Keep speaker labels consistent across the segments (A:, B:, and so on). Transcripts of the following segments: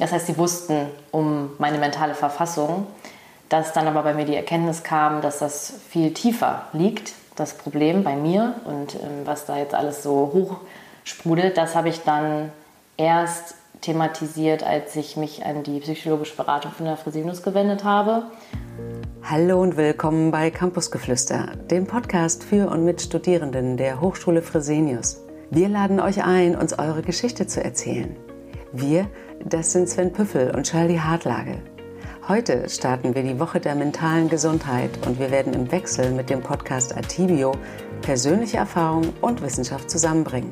A: Das heißt, sie wussten um meine mentale Verfassung, dass dann aber bei mir die Erkenntnis kam, dass das viel tiefer liegt, das Problem bei mir und ähm, was da jetzt alles so hochsprudelt, das habe ich dann erst thematisiert, als ich mich an die psychologische Beratung von der Fresenius gewendet habe.
B: Hallo und willkommen bei Campusgeflüster, dem Podcast für und mit Studierenden der Hochschule Fresenius. Wir laden euch ein, uns eure Geschichte zu erzählen. Wir, das sind Sven Püffel und Charlie Hartlage. Heute starten wir die Woche der mentalen Gesundheit und wir werden im Wechsel mit dem Podcast Atibio persönliche Erfahrung und Wissenschaft zusammenbringen.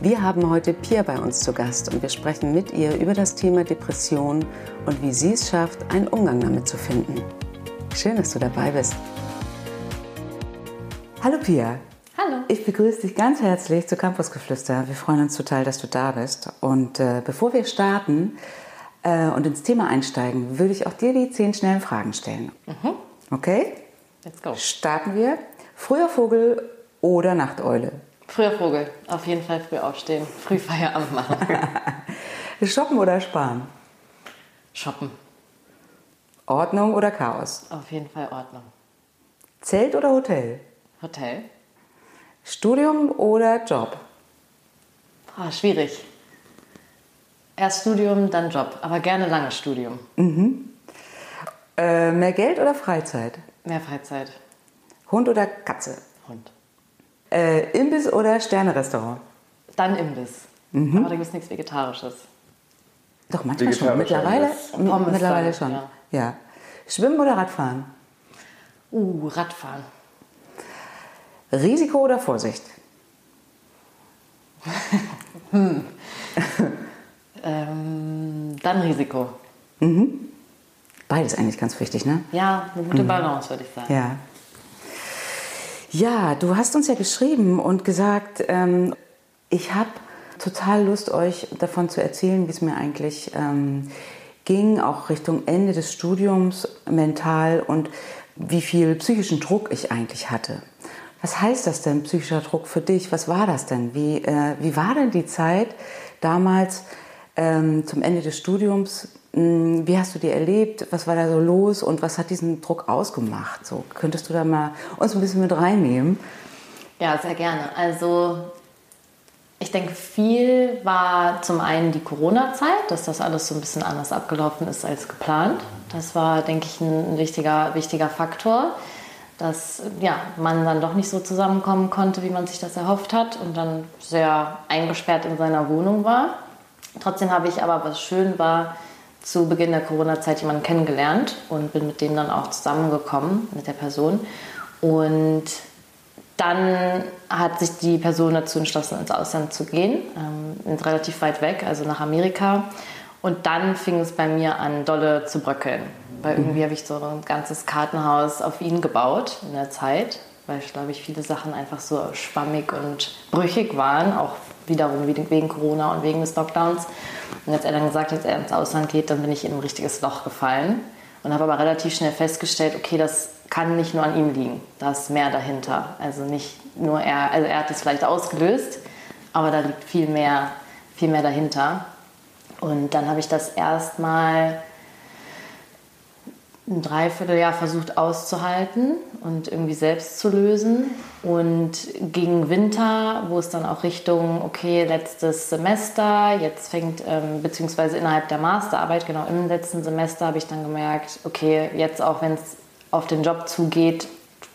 B: Wir haben heute Pia bei uns zu Gast und wir sprechen mit ihr über das Thema Depression und wie sie es schafft, einen Umgang damit zu finden. Schön, dass du dabei bist. Hallo Pia.
A: Hallo.
B: Ich begrüße dich ganz herzlich zu Campusgeflüster. Wir freuen uns total, dass du da bist. Und äh, bevor wir starten, äh, und ins Thema einsteigen, würde ich auch dir die zehn schnellen Fragen stellen. Mhm. Okay?
A: Let's go.
B: Starten wir. Früher Vogel oder Nachteule?
A: Früher Vogel. Auf jeden Fall früh aufstehen. Früh Feierabend machen.
B: Shoppen oder sparen?
A: Shoppen.
B: Ordnung oder Chaos?
A: Auf jeden Fall Ordnung.
B: Zelt oder Hotel?
A: Hotel.
B: Studium oder Job?
A: Ah, schwierig. Erst Studium, dann Job, aber gerne langes Studium.
B: Mhm. Äh, mehr Geld oder Freizeit?
A: Mehr Freizeit.
B: Hund oder Katze?
A: Hund.
B: Äh, Imbiss oder Sternerestaurant?
A: Dann Imbiss. Mhm. Aber da gibt es nichts Vegetarisches.
B: Doch, manchmal schon. Mittlerweile,
A: Pommes
B: mittlerweile
A: dann,
B: schon.
A: ja.
B: Ja. Schwimmen oder Radfahren?
A: Uh, Radfahren.
B: Risiko oder Vorsicht?
A: Ähm, dann Risiko.
B: Mhm. Beides eigentlich ganz wichtig, ne?
A: Ja, eine gute Balance, würde ich sagen.
B: Ja. Ja, du hast uns ja geschrieben und gesagt, ähm, ich habe total Lust, euch davon zu erzählen, wie es mir eigentlich ähm, ging, auch Richtung Ende des Studiums mental und wie viel psychischen Druck ich eigentlich hatte. Was heißt das denn, psychischer Druck für dich? Was war das denn? Wie, äh, wie war denn die Zeit damals ähm, zum Ende des Studiums? Mh, Wie hast du die erlebt? Was war da so los und was hat diesen Druck ausgemacht? So, könntest du da mal uns ein bisschen mit reinnehmen?
A: Ja, sehr gerne. Also ich denke, viel war zum einen die Corona-Zeit, dass das alles so ein bisschen anders abgelaufen ist als geplant. Das war, denke ich, ein wichtiger, wichtiger Faktor, dass ja, man dann doch nicht so zusammenkommen konnte, wie man sich das erhofft hat und dann sehr eingesperrt in seiner Wohnung war. Trotzdem habe ich aber, was schön war, zu Beginn der Corona-Zeit jemanden kennengelernt und bin mit dem dann auch zusammengekommen, mit der Person. Und dann hat sich die Person dazu entschlossen, ins Ausland zu gehen, ähm, relativ weit weg, also nach Amerika. Und dann fing es bei mir an, dolle zu bröckeln. Weil irgendwie habe ich so ein ganzes Kartenhaus auf ihn gebaut in der Zeit, weil, glaube ich, viele Sachen einfach so schwammig und brüchig waren, auch wiederum wegen Corona und wegen des Lockdowns. Und als er dann gesagt hat, dass er ins Ausland geht, dann bin ich in ein richtiges Loch gefallen und habe aber relativ schnell festgestellt, okay, das kann nicht nur an ihm liegen, da ist mehr dahinter. Also nicht nur er, also er hat es vielleicht ausgelöst, aber da liegt viel mehr, viel mehr dahinter. Und dann habe ich das erstmal ein Dreivierteljahr versucht auszuhalten und irgendwie selbst zu lösen. Und gegen Winter, wo es dann auch Richtung, okay, letztes Semester, jetzt fängt, ähm, beziehungsweise innerhalb der Masterarbeit, genau im letzten Semester, habe ich dann gemerkt, okay, jetzt auch wenn es auf den Job zugeht,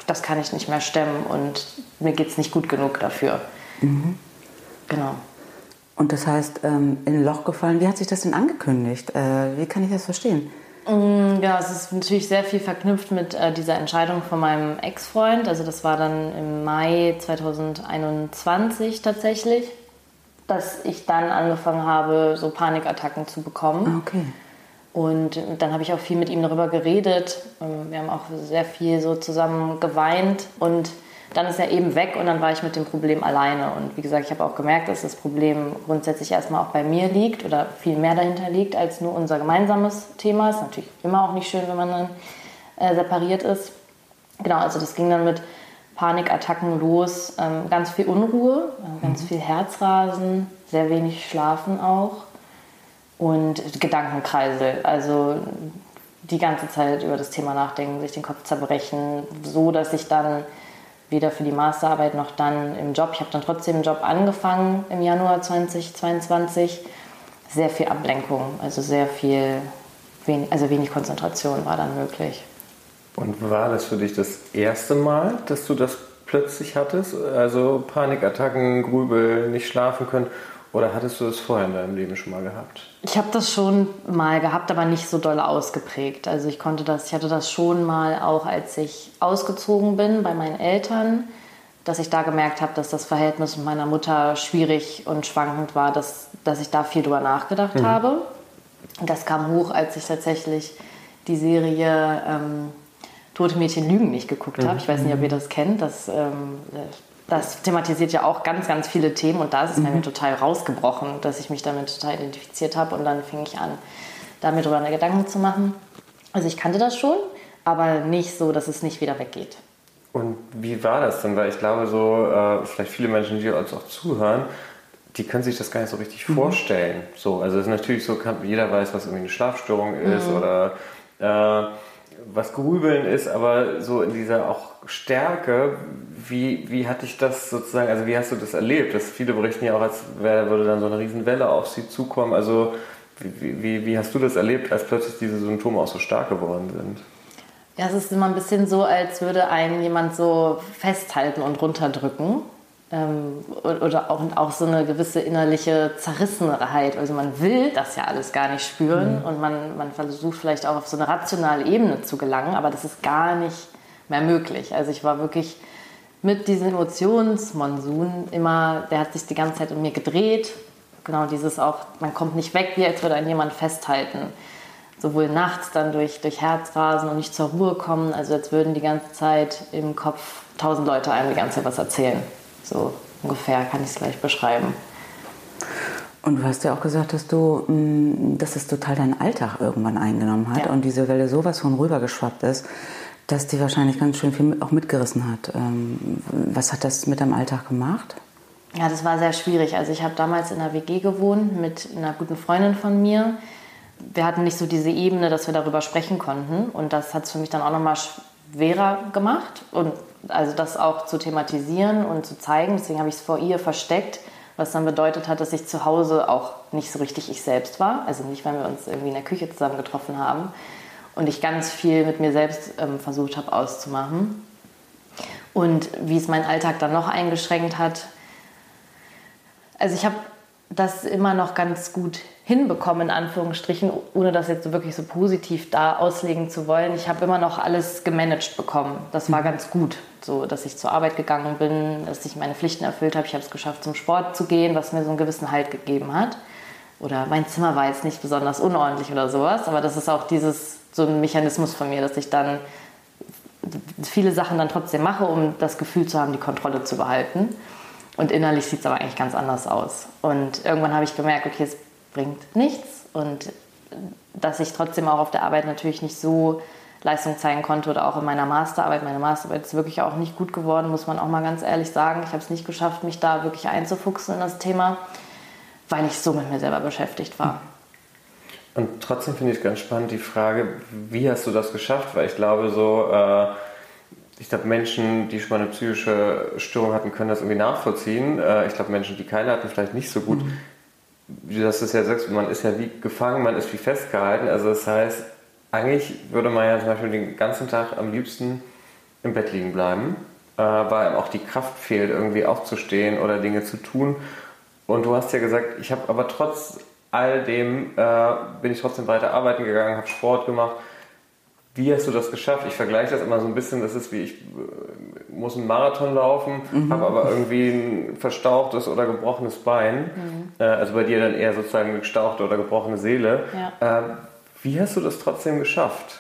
A: das kann ich nicht mehr stemmen und mir geht es nicht gut genug dafür. Genau.
B: Und das heißt, ähm, in ein Loch gefallen, wie hat sich das denn angekündigt? Äh, wie kann ich das verstehen?
A: Mm, Ja, es ist natürlich sehr viel verknüpft mit äh, dieser Entscheidung von meinem Ex-Freund. Also das war dann im Mai 2021 tatsächlich, dass ich dann angefangen habe, so Panikattacken zu bekommen.
B: Ah, okay.
A: Und dann habe ich auch viel mit ihm darüber geredet. Ähm, Wir haben auch sehr viel so zusammen geweint. Und dann ist er eben weg und dann war ich mit dem Problem alleine. Und wie gesagt, ich habe auch gemerkt, dass das Problem grundsätzlich erstmal auch bei mir liegt oder viel mehr dahinter liegt als nur unser gemeinsames Thema. Ist natürlich immer auch nicht schön, wenn man dann äh, separiert ist. Genau, also das ging dann mit Panikattacken los, ähm, ganz viel Unruhe, äh, ganz viel Herzrasen, sehr wenig Schlafen auch. und Gedankenkreisel. Also die ganze Zeit über das Thema nachdenken, sich den Kopf zerbrechen, so dass ich dann weder für die Masterarbeit noch dann im Job, ich habe dann trotzdem einen Job angefangen im Januar 2022, sehr viel Ablenkung, also sehr viel, wenig, also wenig Konzentration war dann möglich.
C: Und war das für dich das erste Mal, dass du das plötzlich hattest? Also Panikattacken, Grübel, nicht schlafen können? Oder hattest du das vorher in deinem Leben schon mal gehabt?
A: Ich habe das schon mal gehabt, aber nicht so doll ausgeprägt. Also ich konnte das, ich hatte das schon mal auch, als ich ausgezogen bin bei meinen Eltern, dass ich da gemerkt habe, dass das Verhältnis mit meiner Mutter schwierig und schwankend war, dass, dass ich da viel drüber nachgedacht mhm. habe. Das kam hoch, als ich tatsächlich die Serie ähm, Tote Mädchen lügen nicht geguckt mhm. habe. Ich weiß nicht, ob ihr das kennt. Das ähm, das thematisiert ja auch ganz, ganz viele Themen und da ist es mhm. mir total rausgebrochen, dass ich mich damit total identifiziert habe und dann fing ich an, damit darüber Gedanken zu machen. Also ich kannte das schon, aber nicht so, dass es nicht wieder weggeht.
C: Und wie war das denn? Weil ich glaube, so äh, vielleicht viele Menschen, die uns auch zuhören, die können sich das gar nicht so richtig mhm. vorstellen. So, also es ist natürlich so, jeder weiß, was irgendwie eine Schlafstörung ist mhm. oder äh, was Grübeln ist, aber so in dieser auch Stärke, wie, wie hatte ich das sozusagen, also wie hast du das erlebt? Dass viele berichten ja auch, als wäre, würde dann so eine Riesenwelle auf sie zukommen. Also wie, wie, wie hast du das erlebt, als plötzlich diese Symptome auch so stark geworden sind?
A: Ja, es ist immer ein bisschen so, als würde einen jemand so festhalten und runterdrücken. Ähm, oder auch, auch so eine gewisse innerliche Zerrissenheit. Also man will das ja alles gar nicht spüren mhm. und man, man versucht vielleicht auch auf so eine rationale Ebene zu gelangen, aber das ist gar nicht mehr möglich. Also ich war wirklich mit diesem Emotionsmonsun immer, der hat sich die ganze Zeit in mir gedreht. Genau dieses auch, man kommt nicht weg, wie als würde einen jemand festhalten. Sowohl nachts dann durch, durch Herzrasen und nicht zur Ruhe kommen, also als würden die ganze Zeit im Kopf tausend Leute einem die ganze Zeit was erzählen. So ungefähr kann ich es gleich beschreiben.
B: Und du hast ja auch gesagt, dass du, mm, dass es total deinen Alltag irgendwann eingenommen hat ja. und diese Welle sowas von rübergeschwappt ist, dass die wahrscheinlich ganz schön viel auch mitgerissen hat. Ähm, was hat das mit deinem Alltag gemacht?
A: Ja, das war sehr schwierig. Also ich habe damals in einer WG gewohnt mit einer guten Freundin von mir. Wir hatten nicht so diese Ebene, dass wir darüber sprechen konnten. Und das hat es für mich dann auch nochmal schwerer gemacht. Und also das auch zu thematisieren und zu zeigen. Deswegen habe ich es vor ihr versteckt, was dann bedeutet hat, dass ich zu Hause auch nicht so richtig ich selbst war. Also nicht, wenn wir uns irgendwie in der Küche zusammen getroffen haben. Und ich ganz viel mit mir selbst ähm, versucht habe auszumachen. Und wie es meinen Alltag dann noch eingeschränkt hat. Also ich habe das immer noch ganz gut hinbekommen, in Anführungsstrichen, ohne das jetzt wirklich so positiv da auslegen zu wollen. Ich habe immer noch alles gemanagt bekommen. Das war mhm. ganz gut, so dass ich zur Arbeit gegangen bin, dass ich meine Pflichten erfüllt habe. Ich habe es geschafft, zum Sport zu gehen, was mir so einen gewissen Halt gegeben hat. Oder mein Zimmer war jetzt nicht besonders unordentlich oder sowas, aber das ist auch dieses so ein Mechanismus von mir, dass ich dann viele Sachen dann trotzdem mache, um das Gefühl zu haben, die Kontrolle zu behalten. Und innerlich sieht es aber eigentlich ganz anders aus. Und irgendwann habe ich gemerkt, okay, es bringt nichts. Und dass ich trotzdem auch auf der Arbeit natürlich nicht so Leistung zeigen konnte oder auch in meiner Masterarbeit. Meine Masterarbeit ist wirklich auch nicht gut geworden, muss man auch mal ganz ehrlich sagen. Ich habe es nicht geschafft, mich da wirklich einzufuchsen in das Thema, weil ich so mit mir selber beschäftigt war.
C: Und trotzdem finde ich ganz spannend die Frage, wie hast du das geschafft? Weil ich glaube, so, äh, ich glaube, Menschen, die schon mal eine psychische Störung hatten, können das irgendwie nachvollziehen. Äh, ich glaube, Menschen, die keine hatten, vielleicht nicht so gut. Mhm. Du hast es ja sagst, man ist ja wie gefangen, man ist wie festgehalten. Also das heißt, eigentlich würde man ja zum Beispiel den ganzen Tag am liebsten im Bett liegen bleiben, äh, weil einem auch die Kraft fehlt, irgendwie aufzustehen oder Dinge zu tun. Und du hast ja gesagt, ich habe aber trotz all dem äh, bin ich trotzdem weiter arbeiten gegangen, habe Sport gemacht. Wie hast du das geschafft? Ich vergleiche das immer so ein bisschen, das ist wie ich äh, muss einen Marathon laufen, mhm. habe aber irgendwie ein verstauchtes oder gebrochenes Bein. Mhm. Äh, also bei dir dann eher sozusagen eine gestauchte oder gebrochene Seele. Ja. Äh, wie hast du das trotzdem geschafft?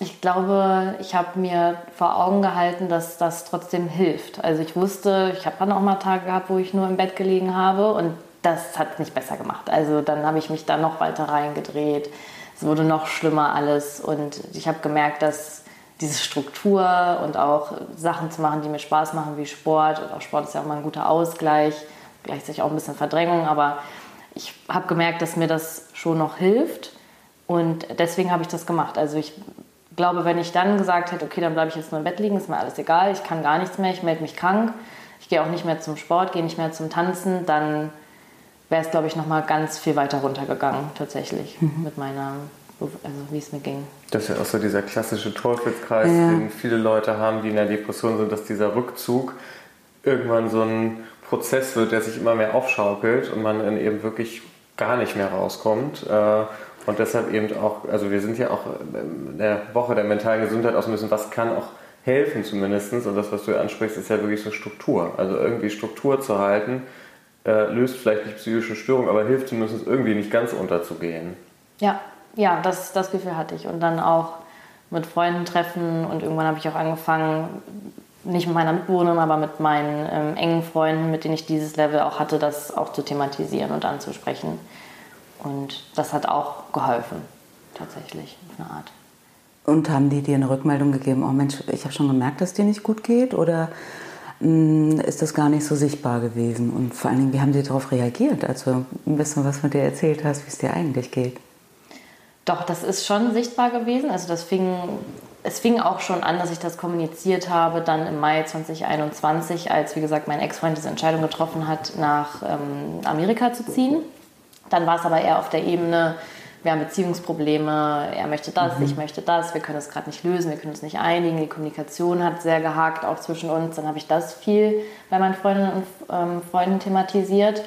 A: Ich glaube, ich habe mir vor Augen gehalten, dass das trotzdem hilft. Also ich wusste, ich habe dann auch mal Tage gehabt, wo ich nur im Bett gelegen habe und das hat es nicht besser gemacht. Also dann habe ich mich da noch weiter reingedreht. Es wurde noch schlimmer alles und ich habe gemerkt, dass diese Struktur und auch Sachen zu machen, die mir Spaß machen, wie Sport, und auch Sport ist ja auch mal ein guter Ausgleich, gleichzeitig auch ein bisschen Verdrängung, aber ich habe gemerkt, dass mir das schon noch hilft und deswegen habe ich das gemacht. Also ich glaube, wenn ich dann gesagt hätte, okay, dann bleibe ich jetzt nur im Bett liegen, ist mir alles egal, ich kann gar nichts mehr, ich melde mich krank, ich gehe auch nicht mehr zum Sport, gehe nicht mehr zum Tanzen, dann wäre es, glaube ich, noch mal ganz viel weiter runtergegangen tatsächlich mhm. mit meiner, also wie es mir ging.
C: Das ist ja auch so dieser klassische Teufelskreis, ja. den viele Leute haben, die in der Depression sind, dass dieser Rückzug irgendwann so ein Prozess wird, der sich immer mehr aufschaukelt und man dann eben wirklich gar nicht mehr rauskommt. Äh, und deshalb eben auch, also wir sind ja auch in der Woche der mentalen Gesundheit aus müssen, was kann auch helfen zumindest. Und das, was du ansprichst, ist ja wirklich so Struktur. Also irgendwie Struktur zu halten, äh, löst vielleicht nicht psychische Störungen, aber hilft zumindest irgendwie nicht ganz unterzugehen.
A: Ja, ja, das, das Gefühl hatte ich. Und dann auch mit Freunden treffen und irgendwann habe ich auch angefangen, nicht mit meiner Mitbewohnerin, aber mit meinen ähm, engen Freunden, mit denen ich dieses Level auch hatte, das auch zu thematisieren und anzusprechen. Und das hat auch geholfen, tatsächlich, auf eine Art.
B: Und haben die dir eine Rückmeldung gegeben, oh Mensch, ich habe schon gemerkt, dass dir nicht gut geht? Oder ist das gar nicht so sichtbar gewesen? Und vor allen Dingen, wie haben die darauf reagiert, als du ein bisschen was von dir erzählt hast, wie es dir eigentlich geht?
A: Doch, das ist schon sichtbar gewesen. Also das fing, es fing auch schon an, dass ich das kommuniziert habe, dann im Mai 2021, als, wie gesagt, mein Ex-Freund diese Entscheidung getroffen hat, nach ähm, Amerika zu ziehen. Dann war es aber eher auf der Ebene, wir haben Beziehungsprobleme, er möchte das, mhm. ich möchte das, wir können es gerade nicht lösen, wir können uns nicht einigen, die Kommunikation hat sehr gehakt, auch zwischen uns. Dann habe ich das viel bei meinen Freundinnen und ähm, Freunden thematisiert.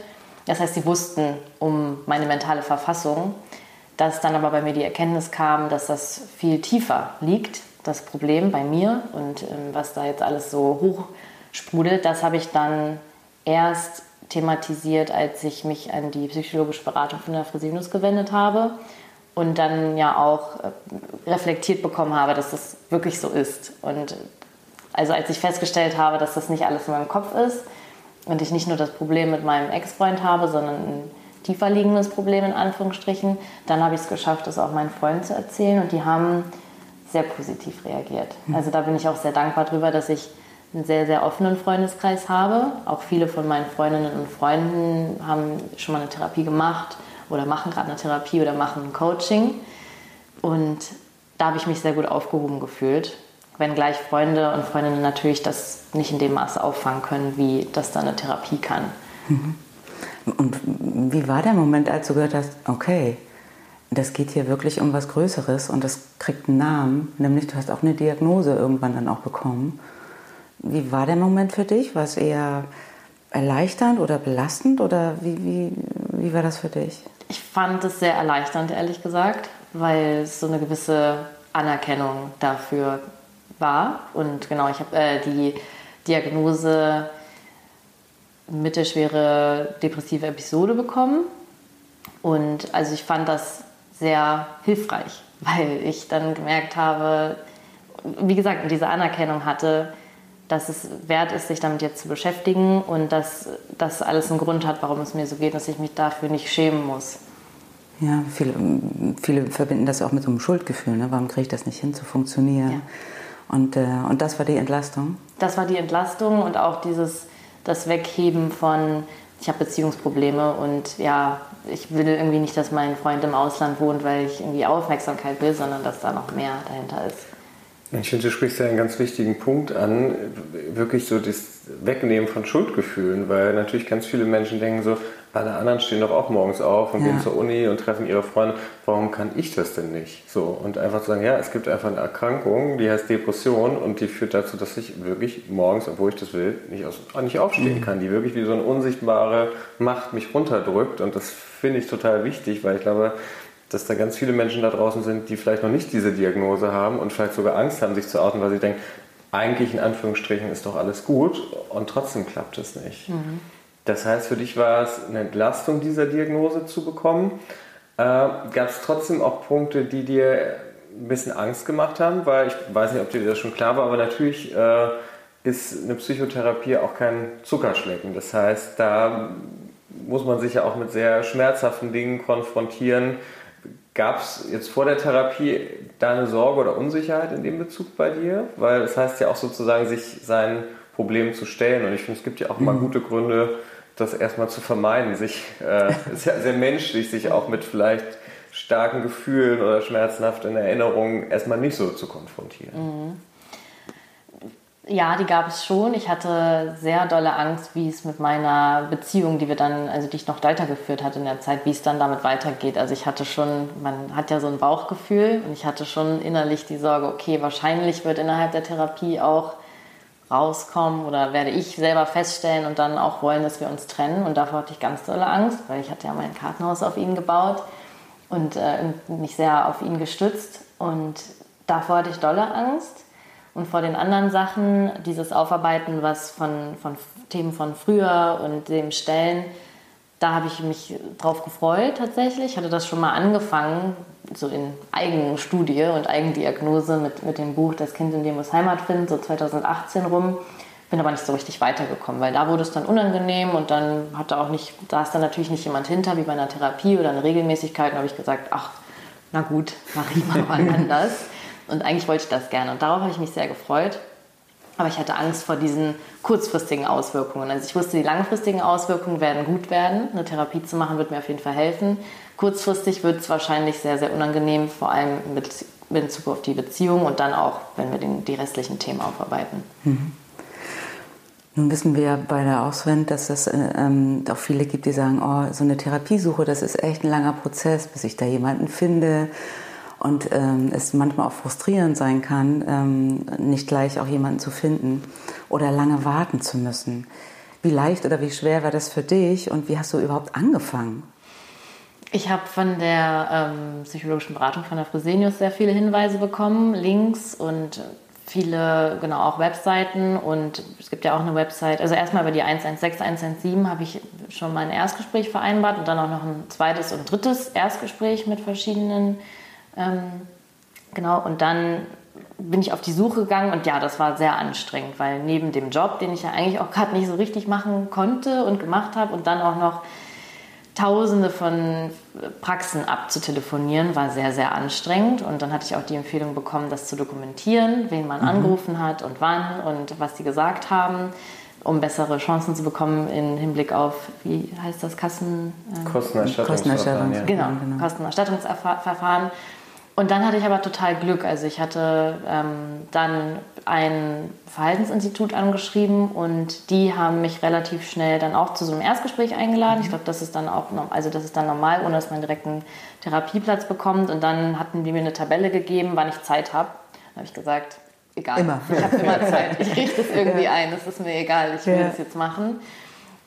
A: Das heißt, sie wussten um meine mentale Verfassung, dass dann aber bei mir die Erkenntnis kam, dass das viel tiefer liegt, das Problem bei mir und ähm, was da jetzt alles so hochsprudelt, das habe ich dann erst thematisiert, als ich mich an die psychologische Beratung von der Fresenius gewendet habe und dann ja auch äh, reflektiert bekommen habe, dass das wirklich so ist. Und also als ich festgestellt habe, dass das nicht alles in meinem Kopf ist und ich nicht nur das Problem mit meinem Ex-Freund habe, sondern ein tiefer liegendes Problem in Anführungsstrichen, dann habe ich es geschafft, das auch meinen Freunden zu erzählen und die haben sehr positiv reagiert. Hm. Also da bin ich auch sehr dankbar drüber, dass ich einen sehr, sehr offenen Freundeskreis habe. Auch viele von meinen Freundinnen und Freunden haben schon mal eine Therapie gemacht oder machen gerade eine Therapie oder machen ein Coaching. Und da habe ich mich sehr gut aufgehoben gefühlt. Wenngleich Freunde und Freundinnen natürlich das nicht in dem Maße auffangen können, wie das dann eine Therapie kann.
B: Mhm. Und wie war der Moment, als du gehört hast, okay, das geht hier wirklich um was Größeres und das kriegt einen Namen, nämlich du hast auch eine Diagnose irgendwann dann auch bekommen. Wie war der Moment für dich? War es eher erleichternd oder belastend oder wie, wie, wie war das für dich?
A: Ich fand es sehr erleichternd, ehrlich gesagt, weil es so eine gewisse Anerkennung dafür war. Und genau, ich habe äh, die Diagnose mittelschwere depressive Episode bekommen. Und also ich fand das sehr hilfreich, weil ich dann gemerkt habe, wie gesagt, diese Anerkennung hatte, dass es wert ist, sich damit jetzt zu beschäftigen und dass das alles einen Grund hat, warum es mir so geht, dass ich mich dafür nicht schämen muss.
B: Ja, viele, viele verbinden das auch mit so einem Schuldgefühl. Ne? Warum kriege ich das nicht hin zu funktionieren? Ja. Und, äh, und das war die Entlastung?
A: Das war die Entlastung und auch dieses, das Wegheben von, ich habe Beziehungsprobleme und ja, ich will irgendwie nicht, dass mein Freund im Ausland wohnt, weil ich irgendwie Aufmerksamkeit will, sondern dass da noch mehr dahinter ist.
C: Ich finde, du sprichst ja einen ganz wichtigen Punkt an, wirklich so das Wegnehmen von Schuldgefühlen, weil natürlich ganz viele Menschen denken so, alle anderen stehen doch auch morgens auf und ja. gehen zur Uni und treffen ihre Freunde, warum kann ich das denn nicht? So, und einfach zu sagen, ja, es gibt einfach eine Erkrankung, die heißt Depression und die führt dazu, dass ich wirklich morgens, obwohl ich das will, nicht, aus, nicht aufstehen mhm. kann, die wirklich wie so eine unsichtbare Macht mich runterdrückt und das finde ich total wichtig, weil ich glaube, dass da ganz viele Menschen da draußen sind, die vielleicht noch nicht diese Diagnose haben und vielleicht sogar Angst haben, sich zu outen, weil sie denken, eigentlich in Anführungsstrichen ist doch alles gut und trotzdem klappt es nicht. Mhm. Das heißt, für dich war es eine Entlastung, dieser Diagnose zu bekommen. Äh, Gab es trotzdem auch Punkte, die dir ein bisschen Angst gemacht haben? Weil ich weiß nicht, ob dir das schon klar war, aber natürlich äh, ist eine Psychotherapie auch kein Zuckerschlecken. Das heißt, da muss man sich ja auch mit sehr schmerzhaften Dingen konfrontieren, Gab es jetzt vor der Therapie da eine Sorge oder Unsicherheit in dem Bezug bei dir? Weil es das heißt ja auch sozusagen, sich seinen Problemen zu stellen. Und ich finde, es gibt ja auch immer mhm. gute Gründe, das erstmal zu vermeiden. Sich, äh, ist ja sehr menschlich, sich auch mit vielleicht starken Gefühlen oder schmerzhaften Erinnerungen erstmal nicht so zu konfrontieren. Mhm.
A: Ja, die gab es schon. Ich hatte sehr dolle Angst, wie es mit meiner Beziehung, die wir dann, also die ich noch weitergeführt hatte in der Zeit, wie es dann damit weitergeht. Also ich hatte schon, man hat ja so ein Bauchgefühl und ich hatte schon innerlich die Sorge, okay, wahrscheinlich wird innerhalb der Therapie auch rauskommen oder werde ich selber feststellen und dann auch wollen, dass wir uns trennen. Und davor hatte ich ganz dolle Angst, weil ich hatte ja mein Kartenhaus auf ihn gebaut und äh, mich sehr auf ihn gestützt. Und davor hatte ich dolle Angst. Und vor den anderen Sachen, dieses Aufarbeiten, was von, von Themen von früher und dem Stellen, da habe ich mich drauf gefreut tatsächlich. Ich hatte das schon mal angefangen, so in Eigenstudie und Eigendiagnose mit, mit dem Buch Das Kind in dem muss Heimat finden, so 2018 rum. Bin aber nicht so richtig weitergekommen, weil da wurde es dann unangenehm und dann hatte auch nicht, da ist dann natürlich nicht jemand hinter, wie bei einer Therapie oder eine Regelmäßigkeit. Da habe ich gesagt, ach, na gut, mache ich mal anders. Und eigentlich wollte ich das gerne. Und darauf habe ich mich sehr gefreut. Aber ich hatte Angst vor diesen kurzfristigen Auswirkungen. Also ich wusste, die langfristigen Auswirkungen werden gut werden. Eine Therapie zu machen wird mir auf jeden Fall helfen. Kurzfristig wird es wahrscheinlich sehr, sehr unangenehm, vor allem mit Bezug auf die Beziehung und dann auch, wenn wir den, die restlichen Themen aufarbeiten. Mhm.
B: Nun wissen wir bei der Auswend, dass es äh, ähm, auch viele gibt, die sagen, oh, so eine Therapiesuche, das ist echt ein langer Prozess, bis ich da jemanden finde und ähm, es manchmal auch frustrierend sein kann, ähm, nicht gleich auch jemanden zu finden oder lange warten zu müssen. Wie leicht oder wie schwer war das für dich und wie hast du überhaupt angefangen?
A: Ich habe von der ähm, psychologischen Beratung von der Fresenius sehr viele Hinweise bekommen, Links und viele, genau, auch Webseiten und es gibt ja auch eine Website, also erstmal über die 116, 117 habe ich schon mal ein Erstgespräch vereinbart und dann auch noch ein zweites und drittes Erstgespräch mit verschiedenen ähm, genau, und dann bin ich auf die Suche gegangen und ja, das war sehr anstrengend, weil neben dem Job, den ich ja eigentlich auch gerade nicht so richtig machen konnte und gemacht habe und dann auch noch Tausende von Praxen abzutelefonieren, war sehr, sehr anstrengend. Und dann hatte ich auch die Empfehlung bekommen, das zu dokumentieren, wen man mhm. angerufen hat und wann und was die gesagt haben, um bessere Chancen zu bekommen im Hinblick auf, wie heißt das, Kassen...
C: Ähm, Kostenerstattungsverfahren. Ja.
A: Genau, genau, Kostenerstattungsverfahren. Und dann hatte ich aber total Glück. Also ich hatte ähm, dann ein Verhaltensinstitut angeschrieben und die haben mich relativ schnell dann auch zu so einem Erstgespräch eingeladen. Ich glaube, das ist dann auch, also das ist dann normal, ohne dass man direkt einen Therapieplatz bekommt. Und dann hatten die mir eine Tabelle gegeben, wann ich Zeit habe. Dann habe ich gesagt, egal. Immer. Ich habe immer Zeit. Ich richte es irgendwie ja. ein. Das ist mir egal. Ich will ja. das jetzt machen.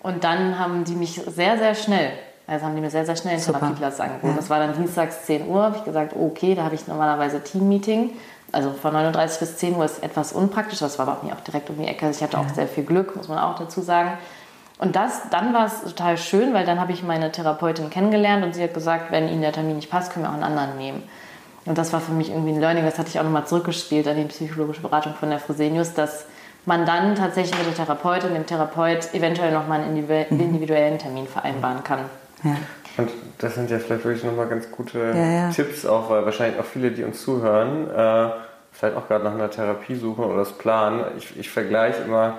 A: Und dann haben die mich sehr, sehr schnell also haben die mir sehr, sehr schnell einen Super. Therapieplatz angeboten. Ja. Das war dann dienstags 10 Uhr. Habe ich gesagt, okay, da habe ich normalerweise Team-Meeting. Also von 39 bis 10 Uhr ist etwas unpraktisch. Das war bei mir auch direkt um die Ecke. Also ich hatte ja. auch sehr viel Glück, muss man auch dazu sagen. Und das, dann war es total schön, weil dann habe ich meine Therapeutin kennengelernt und sie hat gesagt, wenn Ihnen der Termin nicht passt, können wir auch einen anderen nehmen. Und das war für mich irgendwie ein Learning, das hatte ich auch nochmal zurückgespielt an die psychologische Beratung von der Fresenius, dass man dann tatsächlich mit der Therapeutin, dem Therapeut eventuell nochmal einen mhm. individuellen Termin vereinbaren kann.
C: Ja. Und das sind ja vielleicht wirklich nochmal ganz gute ja, ja. Tipps auch, weil wahrscheinlich auch viele, die uns zuhören, äh, vielleicht auch gerade nach einer Therapie suchen oder das planen. Ich, ich vergleiche immer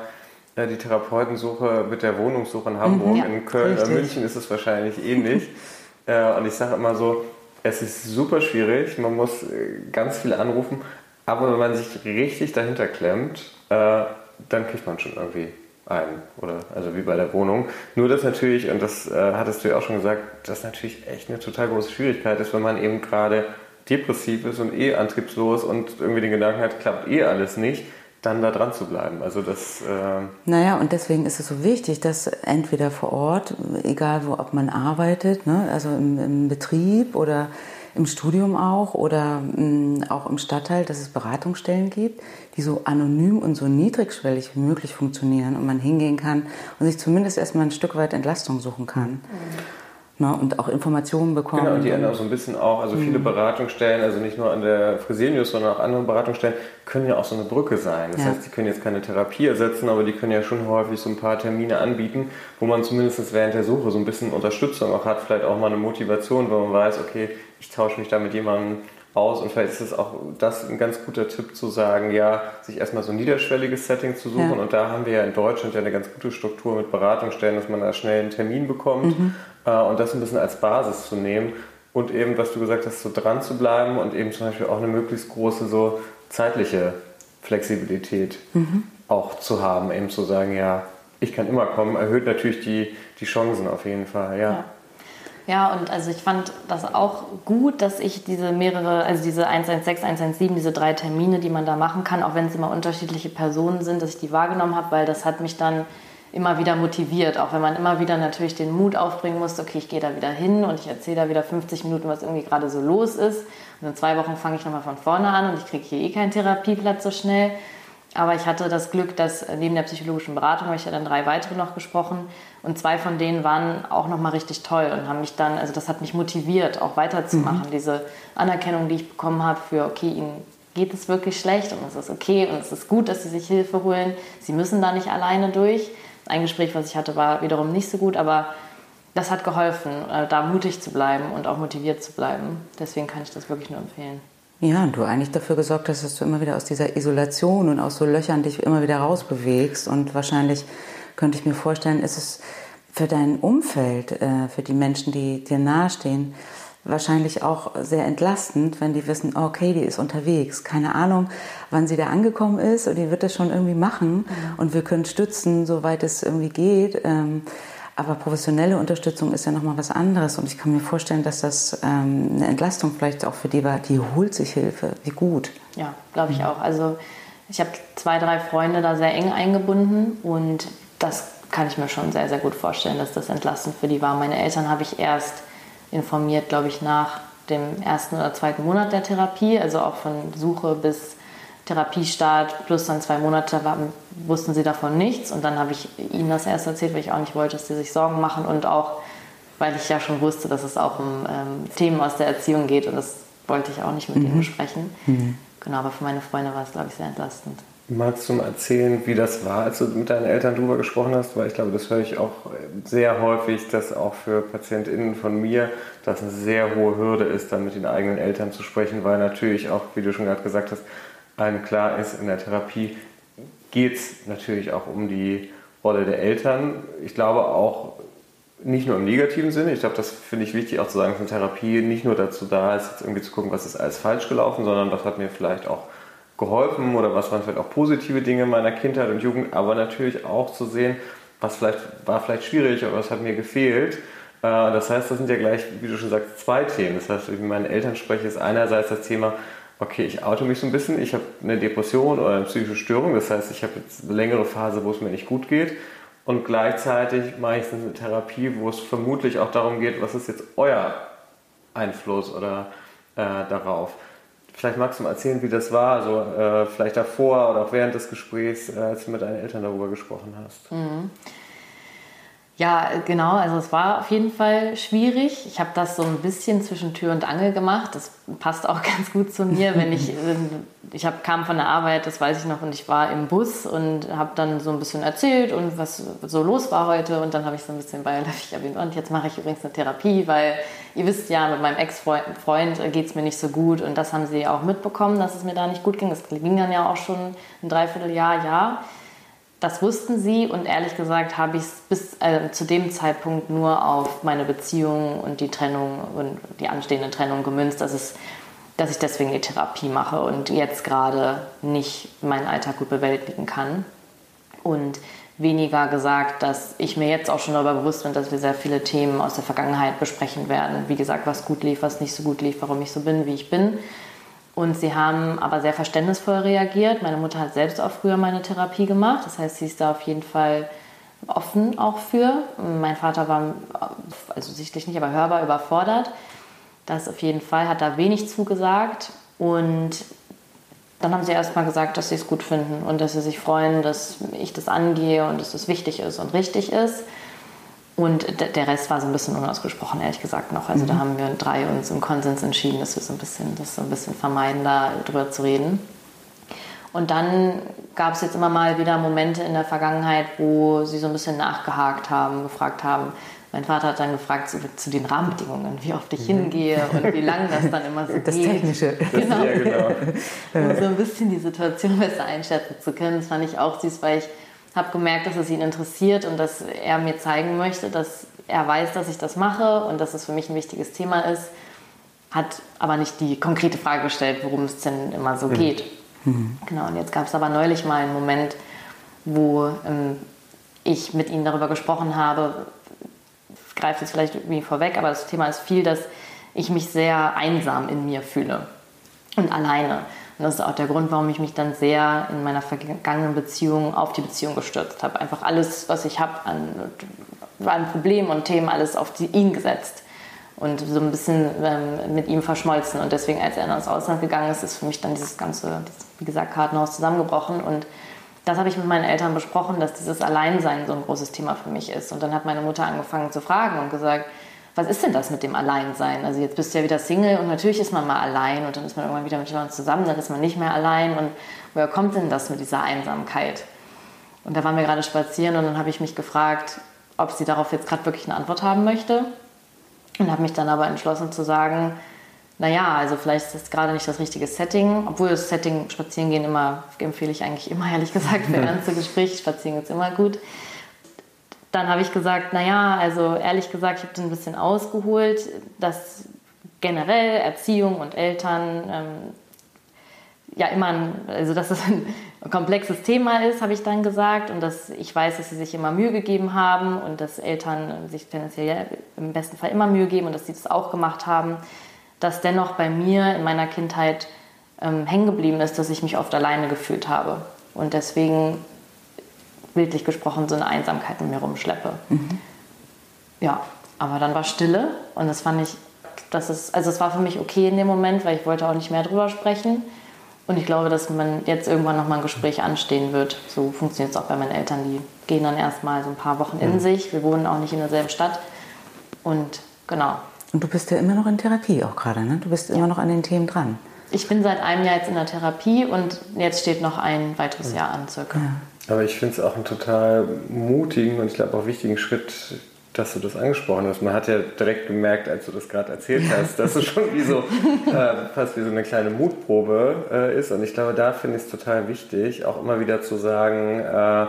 C: äh, die Therapeutensuche mit der Wohnungssuche in Hamburg. Mhm, in Köln oder München ist es wahrscheinlich ähnlich. äh, und ich sage immer so, es ist super schwierig, man muss äh, ganz viel anrufen, aber wenn man sich richtig dahinter klemmt, äh, dann kriegt man schon irgendwie ein. Oder also wie bei der Wohnung. Nur das natürlich, und das äh, hattest du ja auch schon gesagt, das natürlich echt eine total große Schwierigkeit ist, wenn man eben gerade depressiv ist und eh antriebslos und irgendwie den Gedanken hat, klappt eh alles nicht, dann da dran zu bleiben. Also das. Äh
B: naja, und deswegen ist es so wichtig, dass entweder vor Ort, egal wo, ob man arbeitet, ne, also im, im Betrieb oder im Studium auch oder mh, mm, auch im Stadtteil, dass es Beratungsstellen gibt, die so anonym und so niedrigschwellig wie möglich funktionieren und man hingehen kann und sich zumindest erstmal ein Stück weit Entlastung suchen kann. Mhm. Ne, und auch Informationen bekommen.
C: Genau, und die ändern auch so ein bisschen auch, also viele mhm. Beratungsstellen, also nicht nur an der Fresenius, sondern auch andere Beratungsstellen, können ja auch so eine Brücke sein. Das ja. heißt, die können jetzt keine Therapie ersetzen, aber die können ja schon häufig so ein paar Termine anbieten, wo man zumindest während der Suche so ein bisschen Unterstützung auch hat, vielleicht auch mal eine Motivation, wo man weiß, okay, ich tausche mich da mit jemandem aus und vielleicht ist es auch das ein ganz guter Tipp zu sagen, ja, sich erstmal so ein niederschwelliges Setting zu suchen ja. und da haben wir ja in Deutschland ja eine ganz gute Struktur mit Beratungsstellen, dass man da schnell einen Termin bekommt mhm. äh, und das ein bisschen als Basis zu nehmen und eben, was du gesagt hast, so dran zu bleiben und eben zum Beispiel auch eine möglichst große so zeitliche Flexibilität mhm. auch zu haben, eben zu sagen, ja, ich kann immer kommen, erhöht natürlich die, die Chancen auf jeden Fall, ja.
A: ja. Ja, und also ich fand das auch gut, dass ich diese mehrere, also diese 116, 117, diese drei Termine, die man da machen kann, auch wenn es immer unterschiedliche Personen sind, dass ich die wahrgenommen habe, weil das hat mich dann immer wieder motiviert, auch wenn man immer wieder natürlich den Mut aufbringen muss, okay, ich gehe da wieder hin und ich erzähle da wieder 50 Minuten, was irgendwie gerade so los ist. Und in zwei Wochen fange ich nochmal von vorne an und ich kriege hier eh keinen Therapieplatz so schnell. Aber ich hatte das Glück, dass neben der psychologischen Beratung habe ich ja dann drei weitere noch gesprochen und zwei von denen waren auch nochmal richtig toll und haben mich dann, also das hat mich motiviert, auch weiterzumachen. Mhm. Diese Anerkennung, die ich bekommen habe für, okay, ihnen geht es wirklich schlecht und es ist okay und es ist gut, dass sie sich Hilfe holen. Sie müssen da nicht alleine durch. Ein Gespräch, was ich hatte, war wiederum nicht so gut, aber das hat geholfen, äh, da mutig zu bleiben und auch motiviert zu bleiben. Deswegen kann ich das wirklich nur empfehlen.
B: Ja, und du eigentlich dafür gesorgt hast, dass du immer wieder aus dieser Isolation und aus so Löchern dich immer wieder rausbewegst. Und wahrscheinlich könnte ich mir vorstellen, ist es für dein Umfeld, äh, für die Menschen, die dir nahestehen, wahrscheinlich auch sehr entlastend, wenn die wissen, oh, okay, die ist unterwegs. Keine Ahnung, wann sie da angekommen ist und die wird das schon irgendwie machen. Mhm. Und wir können stützen, soweit es irgendwie geht. Ähm, aber professionelle Unterstützung ist ja nochmal was anderes. Und ich kann mir vorstellen, dass das ähm, eine Entlastung vielleicht auch für die war. Die holt sich Hilfe. Wie gut.
A: Ja, glaube ich auch. Also ich habe zwei, drei Freunde da sehr eng eingebunden. Und das kann ich mir schon sehr, sehr gut vorstellen, dass das entlastend für die war. Meine Eltern habe ich erst informiert, glaube ich, nach dem ersten oder zweiten Monat der Therapie. Also auch von Suche bis Therapiestart plus dann zwei Monate waren, wussten sie davon nichts. Und dann habe ich ihnen das erst erzählt, weil ich auch nicht wollte, dass sie sich Sorgen machen und auch, weil ich ja schon wusste, dass es auch um ähm, Themen aus der Erziehung geht und das wollte ich auch nicht mit mhm. ihnen besprechen. Mhm. Genau, aber für meine Freunde war es, glaube ich, sehr entlastend.
C: Magst du mal erzählen, wie das war, als du mit deinen Eltern drüber gesprochen hast? Weil ich glaube, das höre ich auch sehr häufig, dass auch für PatientInnen von mir das eine sehr hohe Hürde ist, dann mit den eigenen Eltern zu sprechen, weil natürlich auch, wie du schon gerade gesagt hast, allen klar ist, in der Therapie geht es natürlich auch um die Rolle der Eltern. Ich glaube auch nicht nur im negativen Sinne. Ich glaube, das finde ich wichtig auch zu sagen, dass eine Therapie nicht nur dazu da ist, jetzt irgendwie zu gucken, was ist alles falsch gelaufen, sondern was hat mir vielleicht auch geholfen oder was waren vielleicht auch positive Dinge meiner Kindheit und Jugend, aber natürlich auch zu sehen, was vielleicht war vielleicht schwierig oder was hat mir gefehlt. Äh, das heißt, das sind ja gleich, wie du schon sagst, zwei Themen. Das heißt, wie mit meinen Eltern spreche, ist einerseits das Thema, okay, ich oute mich so ein bisschen, ich habe eine Depression oder eine psychische Störung, das heißt, ich habe jetzt eine längere Phase, wo es mir nicht gut geht und gleichzeitig mache ich eine Therapie, wo es vermutlich auch darum geht, was ist jetzt euer Einfluss oder äh, darauf. Vielleicht magst du mal erzählen, wie das war, also äh, vielleicht davor oder auch während des Gesprächs, äh, als du mit deinen Eltern darüber gesprochen hast. Mhm.
A: Ja, genau. Also es war auf jeden Fall schwierig. Ich habe das so ein bisschen zwischen Tür und Angel gemacht. Das passt auch ganz gut zu mir, wenn ich ich hab, kam von der Arbeit, das weiß ich noch, und ich war im Bus und habe dann so ein bisschen erzählt und was so los war heute. Und dann habe ich so ein bisschen beiläufig erwähnt. Und jetzt mache ich übrigens eine Therapie, weil ihr wisst ja, mit meinem Ex-Freund geht es mir nicht so gut. Und das haben sie auch mitbekommen, dass es mir da nicht gut ging. Das ging dann ja auch schon ein Dreivierteljahr, ja. Das wussten sie und ehrlich gesagt habe ich es bis äh, zu dem Zeitpunkt nur auf meine Beziehung und die Trennung und die anstehende Trennung gemünzt, dass, es, dass ich deswegen die Therapie mache und jetzt gerade nicht meinen Alltag gut bewältigen kann. Und weniger gesagt, dass ich mir jetzt auch schon darüber bewusst bin, dass wir sehr viele Themen aus der Vergangenheit besprechen werden. Wie gesagt, was gut lief, was nicht so gut lief, warum ich so bin, wie ich bin. Und sie haben aber sehr verständnisvoll reagiert. Meine Mutter hat selbst auch früher meine Therapie gemacht. Das heißt, sie ist da auf jeden Fall offen auch für. Mein Vater war, also sichtlich nicht, aber hörbar überfordert. Das auf jeden Fall, hat da wenig zugesagt. Und dann haben sie erstmal gesagt, dass sie es gut finden und dass sie sich freuen, dass ich das angehe und dass es wichtig ist und richtig ist. Und der Rest war so ein bisschen unausgesprochen, ehrlich gesagt noch. Also mhm. da haben wir drei uns im Konsens entschieden, dass wir so ein bisschen, das so ein bisschen vermeiden, darüber zu reden. Und dann gab es jetzt immer mal wieder Momente in der Vergangenheit, wo sie so ein bisschen nachgehakt haben, gefragt haben, Mein Vater hat dann gefragt zu, zu den Rahmenbedingungen, wie oft ich hingehe und wie lange das dann immer so
B: das
A: geht.
B: Technische.
A: Genau.
C: Ja, genau.
A: Um so ein bisschen die Situation besser einschätzen zu können. Das fand ich auch süß, weil ich habe gemerkt, dass es ihn interessiert und dass er mir zeigen möchte, dass er weiß, dass ich das mache und dass es für mich ein wichtiges Thema ist. Hat aber nicht die konkrete Frage gestellt, worum es denn immer so geht. Genau, und jetzt gab es aber neulich mal einen Moment, wo ähm, ich mit ihnen darüber gesprochen habe, ich greife jetzt vielleicht irgendwie vorweg, aber das Thema ist viel, dass ich mich sehr einsam in mir fühle und alleine. Und das ist auch der Grund, warum ich mich dann sehr in meiner vergangenen Beziehung auf die Beziehung gestürzt habe. Einfach alles, was ich habe an, an Problemen und Themen, alles auf die, ihn gesetzt und so ein bisschen ähm, mit ihm verschmolzen. Und deswegen, als er ins Ausland gegangen ist, ist für mich dann dieses ganze, das, wie gesagt, Kartenhaus zusammengebrochen. Und das habe ich mit meinen Eltern besprochen, dass dieses Alleinsein so ein großes Thema für mich ist. Und dann hat meine Mutter angefangen zu fragen und gesagt, was ist denn das mit dem Alleinsein? Also jetzt bist du ja wieder Single und natürlich ist man mal allein und dann ist man irgendwann wieder mit jemandem zusammen, dann ist man nicht mehr allein. Und woher kommt denn das mit dieser Einsamkeit? Und da waren wir gerade spazieren und dann habe ich mich gefragt, ob sie darauf jetzt gerade wirklich eine Antwort haben möchte. Und habe mich dann aber entschlossen zu sagen, naja, also vielleicht ist das gerade nicht das richtige Setting, obwohl das Setting Spazierengehen immer, empfehle ich eigentlich immer, ehrlich gesagt, für ernste Gespräche. Spazieren ist immer gut. Dann habe ich gesagt, naja, also ehrlich gesagt, ich habe das ein bisschen ausgeholt, dass generell Erziehung und Eltern ähm, ja immer, ein, also dass es ein komplexes Thema ist, habe ich dann gesagt. Und dass ich weiß, dass sie sich immer Mühe gegeben haben und dass Eltern sich tendenziell im besten Fall immer Mühe geben und dass sie das auch gemacht haben, dass dennoch bei mir in meiner Kindheit ähm, hängen geblieben ist, dass ich mich oft alleine gefühlt habe. Und deswegen bildlich gesprochen so eine Einsamkeit mit mir rumschleppe. Mhm. Ja, aber dann war Stille und das fand ich, das ist, also es war für mich okay in dem Moment, weil ich wollte auch nicht mehr drüber sprechen. Und ich glaube, dass man jetzt irgendwann nochmal ein Gespräch anstehen wird. So funktioniert es auch bei meinen Eltern. Die gehen dann erstmal so ein paar Wochen in mhm. sich. Wir wohnen auch nicht in derselben Stadt. Und genau.
B: Und du bist ja immer noch in Therapie auch gerade, ne? Du bist ja. immer noch an den Themen dran.
A: Ich bin seit einem Jahr jetzt in der Therapie und jetzt steht noch ein weiteres Jahr an circa. Ja.
C: Aber ich finde es auch einen total mutigen und ich glaube auch wichtigen Schritt, dass du das angesprochen hast. Man hat ja direkt gemerkt, als du das gerade erzählt hast, dass es schon wie so äh, fast wie so eine kleine Mutprobe äh, ist. Und ich glaube, da finde ich es total wichtig, auch immer wieder zu sagen, äh,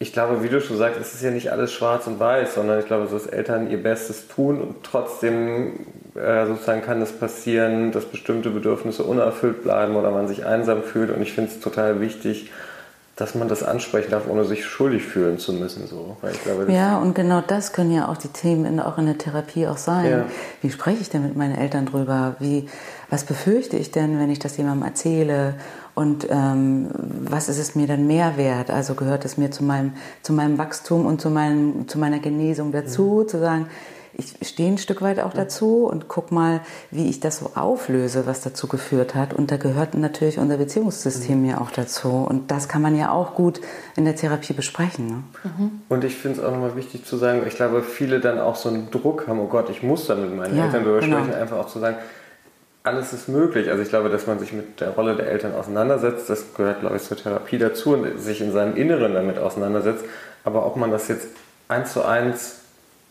C: ich glaube, wie du schon sagst, es ist ja nicht alles schwarz und weiß, sondern ich glaube, so dass Eltern ihr Bestes tun und trotzdem äh, sozusagen kann es passieren, dass bestimmte Bedürfnisse unerfüllt bleiben oder man sich einsam fühlt. Und ich finde es total wichtig, dass man das ansprechen darf, ohne sich schuldig fühlen zu müssen. So.
B: Glaube, ja, und genau das können ja auch die Themen in, auch in der Therapie auch sein. Ja. Wie spreche ich denn mit meinen Eltern drüber? Wie, was befürchte ich denn, wenn ich das jemandem erzähle? Und ähm, was ist es mir dann mehr wert? Also gehört es mir zu meinem, zu meinem Wachstum und zu, meinem, zu meiner Genesung dazu, mhm. zu sagen, ich stehe ein Stück weit auch dazu und guck mal, wie ich das so auflöse, was dazu geführt hat. Und da gehört natürlich unser Beziehungssystem ja auch dazu. Und das kann man ja auch gut in der Therapie besprechen. Ne?
C: Mhm. Und ich finde es auch nochmal wichtig zu sagen, ich glaube, viele dann auch so einen Druck haben, oh Gott, ich muss da mit meinen ja, Eltern drüber genau. sprechen, einfach auch zu sagen, alles ist möglich. Also ich glaube, dass man sich mit der Rolle der Eltern auseinandersetzt, das gehört, glaube ich, zur Therapie dazu und sich in seinem Inneren damit auseinandersetzt. Aber ob man das jetzt eins zu eins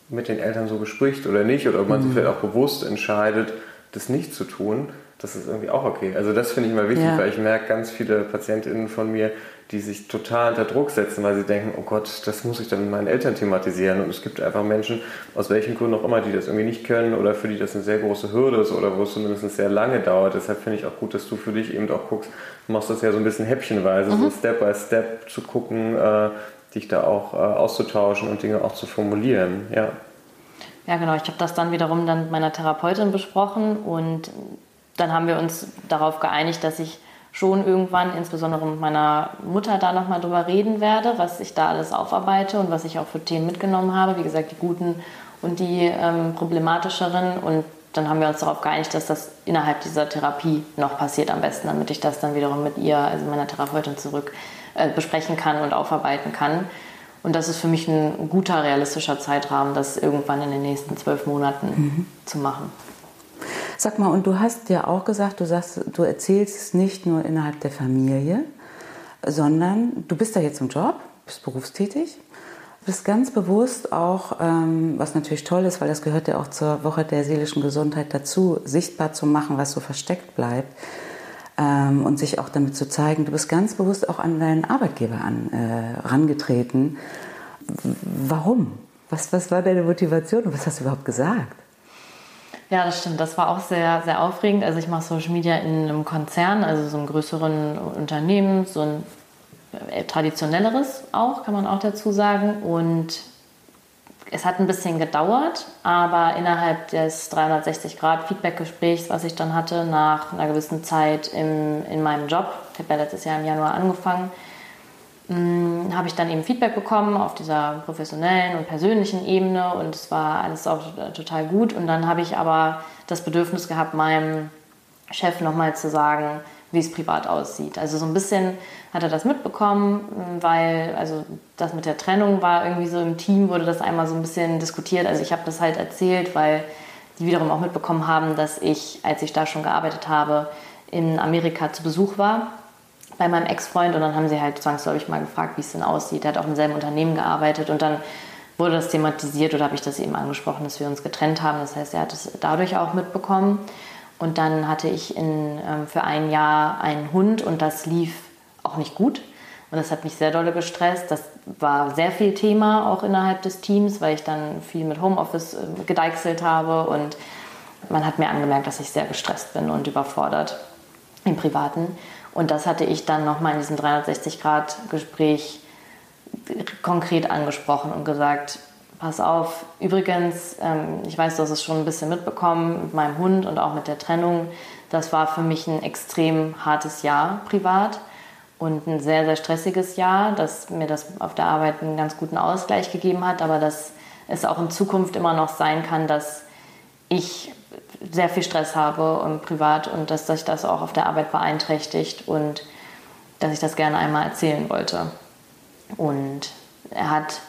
C: mit den Eltern so bespricht oder nicht, oder ob man mhm. sich vielleicht auch bewusst entscheidet, das nicht zu tun, das ist irgendwie auch okay. Also das finde ich mal wichtig, ja. weil ich merke ganz viele PatientInnen von mir, die sich total unter Druck setzen, weil sie denken, oh Gott, das muss ich dann mit meinen Eltern thematisieren. Und es gibt einfach Menschen, aus welchen Gründen auch immer, die das irgendwie nicht können oder für die das eine sehr große Hürde ist oder wo es zumindest sehr lange dauert. Deshalb finde ich auch gut, dass du für dich eben auch guckst, du machst das ja so ein bisschen häppchenweise, mhm. so Step by Step zu gucken, äh, dich da auch äh, auszutauschen und Dinge auch zu formulieren. Ja.
A: Ja, genau. Ich habe das dann wiederum dann mit meiner Therapeutin besprochen und dann haben wir uns darauf geeinigt, dass ich schon irgendwann, insbesondere mit meiner Mutter, da nochmal drüber reden werde, was ich da alles aufarbeite und was ich auch für Themen mitgenommen habe. Wie gesagt, die guten und die ähm, problematischeren. Und dann haben wir uns darauf geeinigt, dass das innerhalb dieser Therapie noch passiert am besten, damit ich das dann wiederum mit ihr, also meiner Therapeutin, zurück äh, besprechen kann und aufarbeiten kann. Und das ist für mich ein guter, realistischer Zeitrahmen, das irgendwann in den nächsten zwölf Monaten mhm. zu machen.
B: Sag mal, und du hast ja auch gesagt, du sagst, du erzählst es nicht nur innerhalb der Familie, sondern du bist da jetzt im Job, bist berufstätig. bist ganz bewusst auch, ähm, was natürlich toll ist, weil das gehört ja auch zur Woche der seelischen Gesundheit dazu, sichtbar zu machen, was so versteckt bleibt ähm, und sich auch damit zu zeigen. Du bist ganz bewusst auch an deinen Arbeitgeber an, äh, rangetreten. Warum? Was, was war deine Motivation und was hast du überhaupt gesagt?
A: Ja, das stimmt. Das war auch sehr, sehr aufregend. Also ich mache Social Media in einem Konzern, also so einem größeren Unternehmen, so ein äh, traditionelleres auch, kann man auch dazu sagen. Und es hat ein bisschen gedauert, aber innerhalb des 360-Grad-Feedback-Gesprächs, was ich dann hatte, nach einer gewissen Zeit im, in meinem Job, ich habe ja letztes Jahr im Januar angefangen, hm, habe ich dann eben Feedback bekommen auf dieser professionellen und persönlichen Ebene und es war alles auch total gut. Und dann habe ich aber das Bedürfnis gehabt, meinem Chef nochmal zu sagen, wie es privat aussieht. Also so ein bisschen hat er das mitbekommen, weil also das mit der Trennung war irgendwie so im Team, wurde das einmal so ein bisschen diskutiert. Also ich habe das halt erzählt, weil die wiederum auch mitbekommen haben, dass ich, als ich da schon gearbeitet habe, in Amerika zu Besuch war bei meinem Ex-Freund und dann haben sie halt zwangsläufig mal gefragt, wie es denn aussieht. Er hat auch im selben Unternehmen gearbeitet und dann wurde das thematisiert oder habe ich das eben angesprochen, dass wir uns getrennt haben. Das heißt, er hat es dadurch auch mitbekommen. Und dann hatte ich in, ähm, für ein Jahr einen Hund und das lief auch nicht gut. Und das hat mich sehr dolle gestresst. Das war sehr viel Thema auch innerhalb des Teams, weil ich dann viel mit Homeoffice äh, gedeichselt habe und man hat mir angemerkt, dass ich sehr gestresst bin und überfordert im Privaten. Und das hatte ich dann nochmal in diesem 360-Grad-Gespräch konkret angesprochen und gesagt, pass auf, übrigens, ähm, ich weiß, du hast es schon ein bisschen mitbekommen mit meinem Hund und auch mit der Trennung. Das war für mich ein extrem hartes Jahr privat und ein sehr, sehr stressiges Jahr, dass mir das auf der Arbeit einen ganz guten Ausgleich gegeben hat, aber dass es auch in Zukunft immer noch sein kann, dass ich sehr viel Stress habe und privat und dass sich das auch auf der Arbeit beeinträchtigt und dass ich das gerne einmal erzählen wollte. Und er hat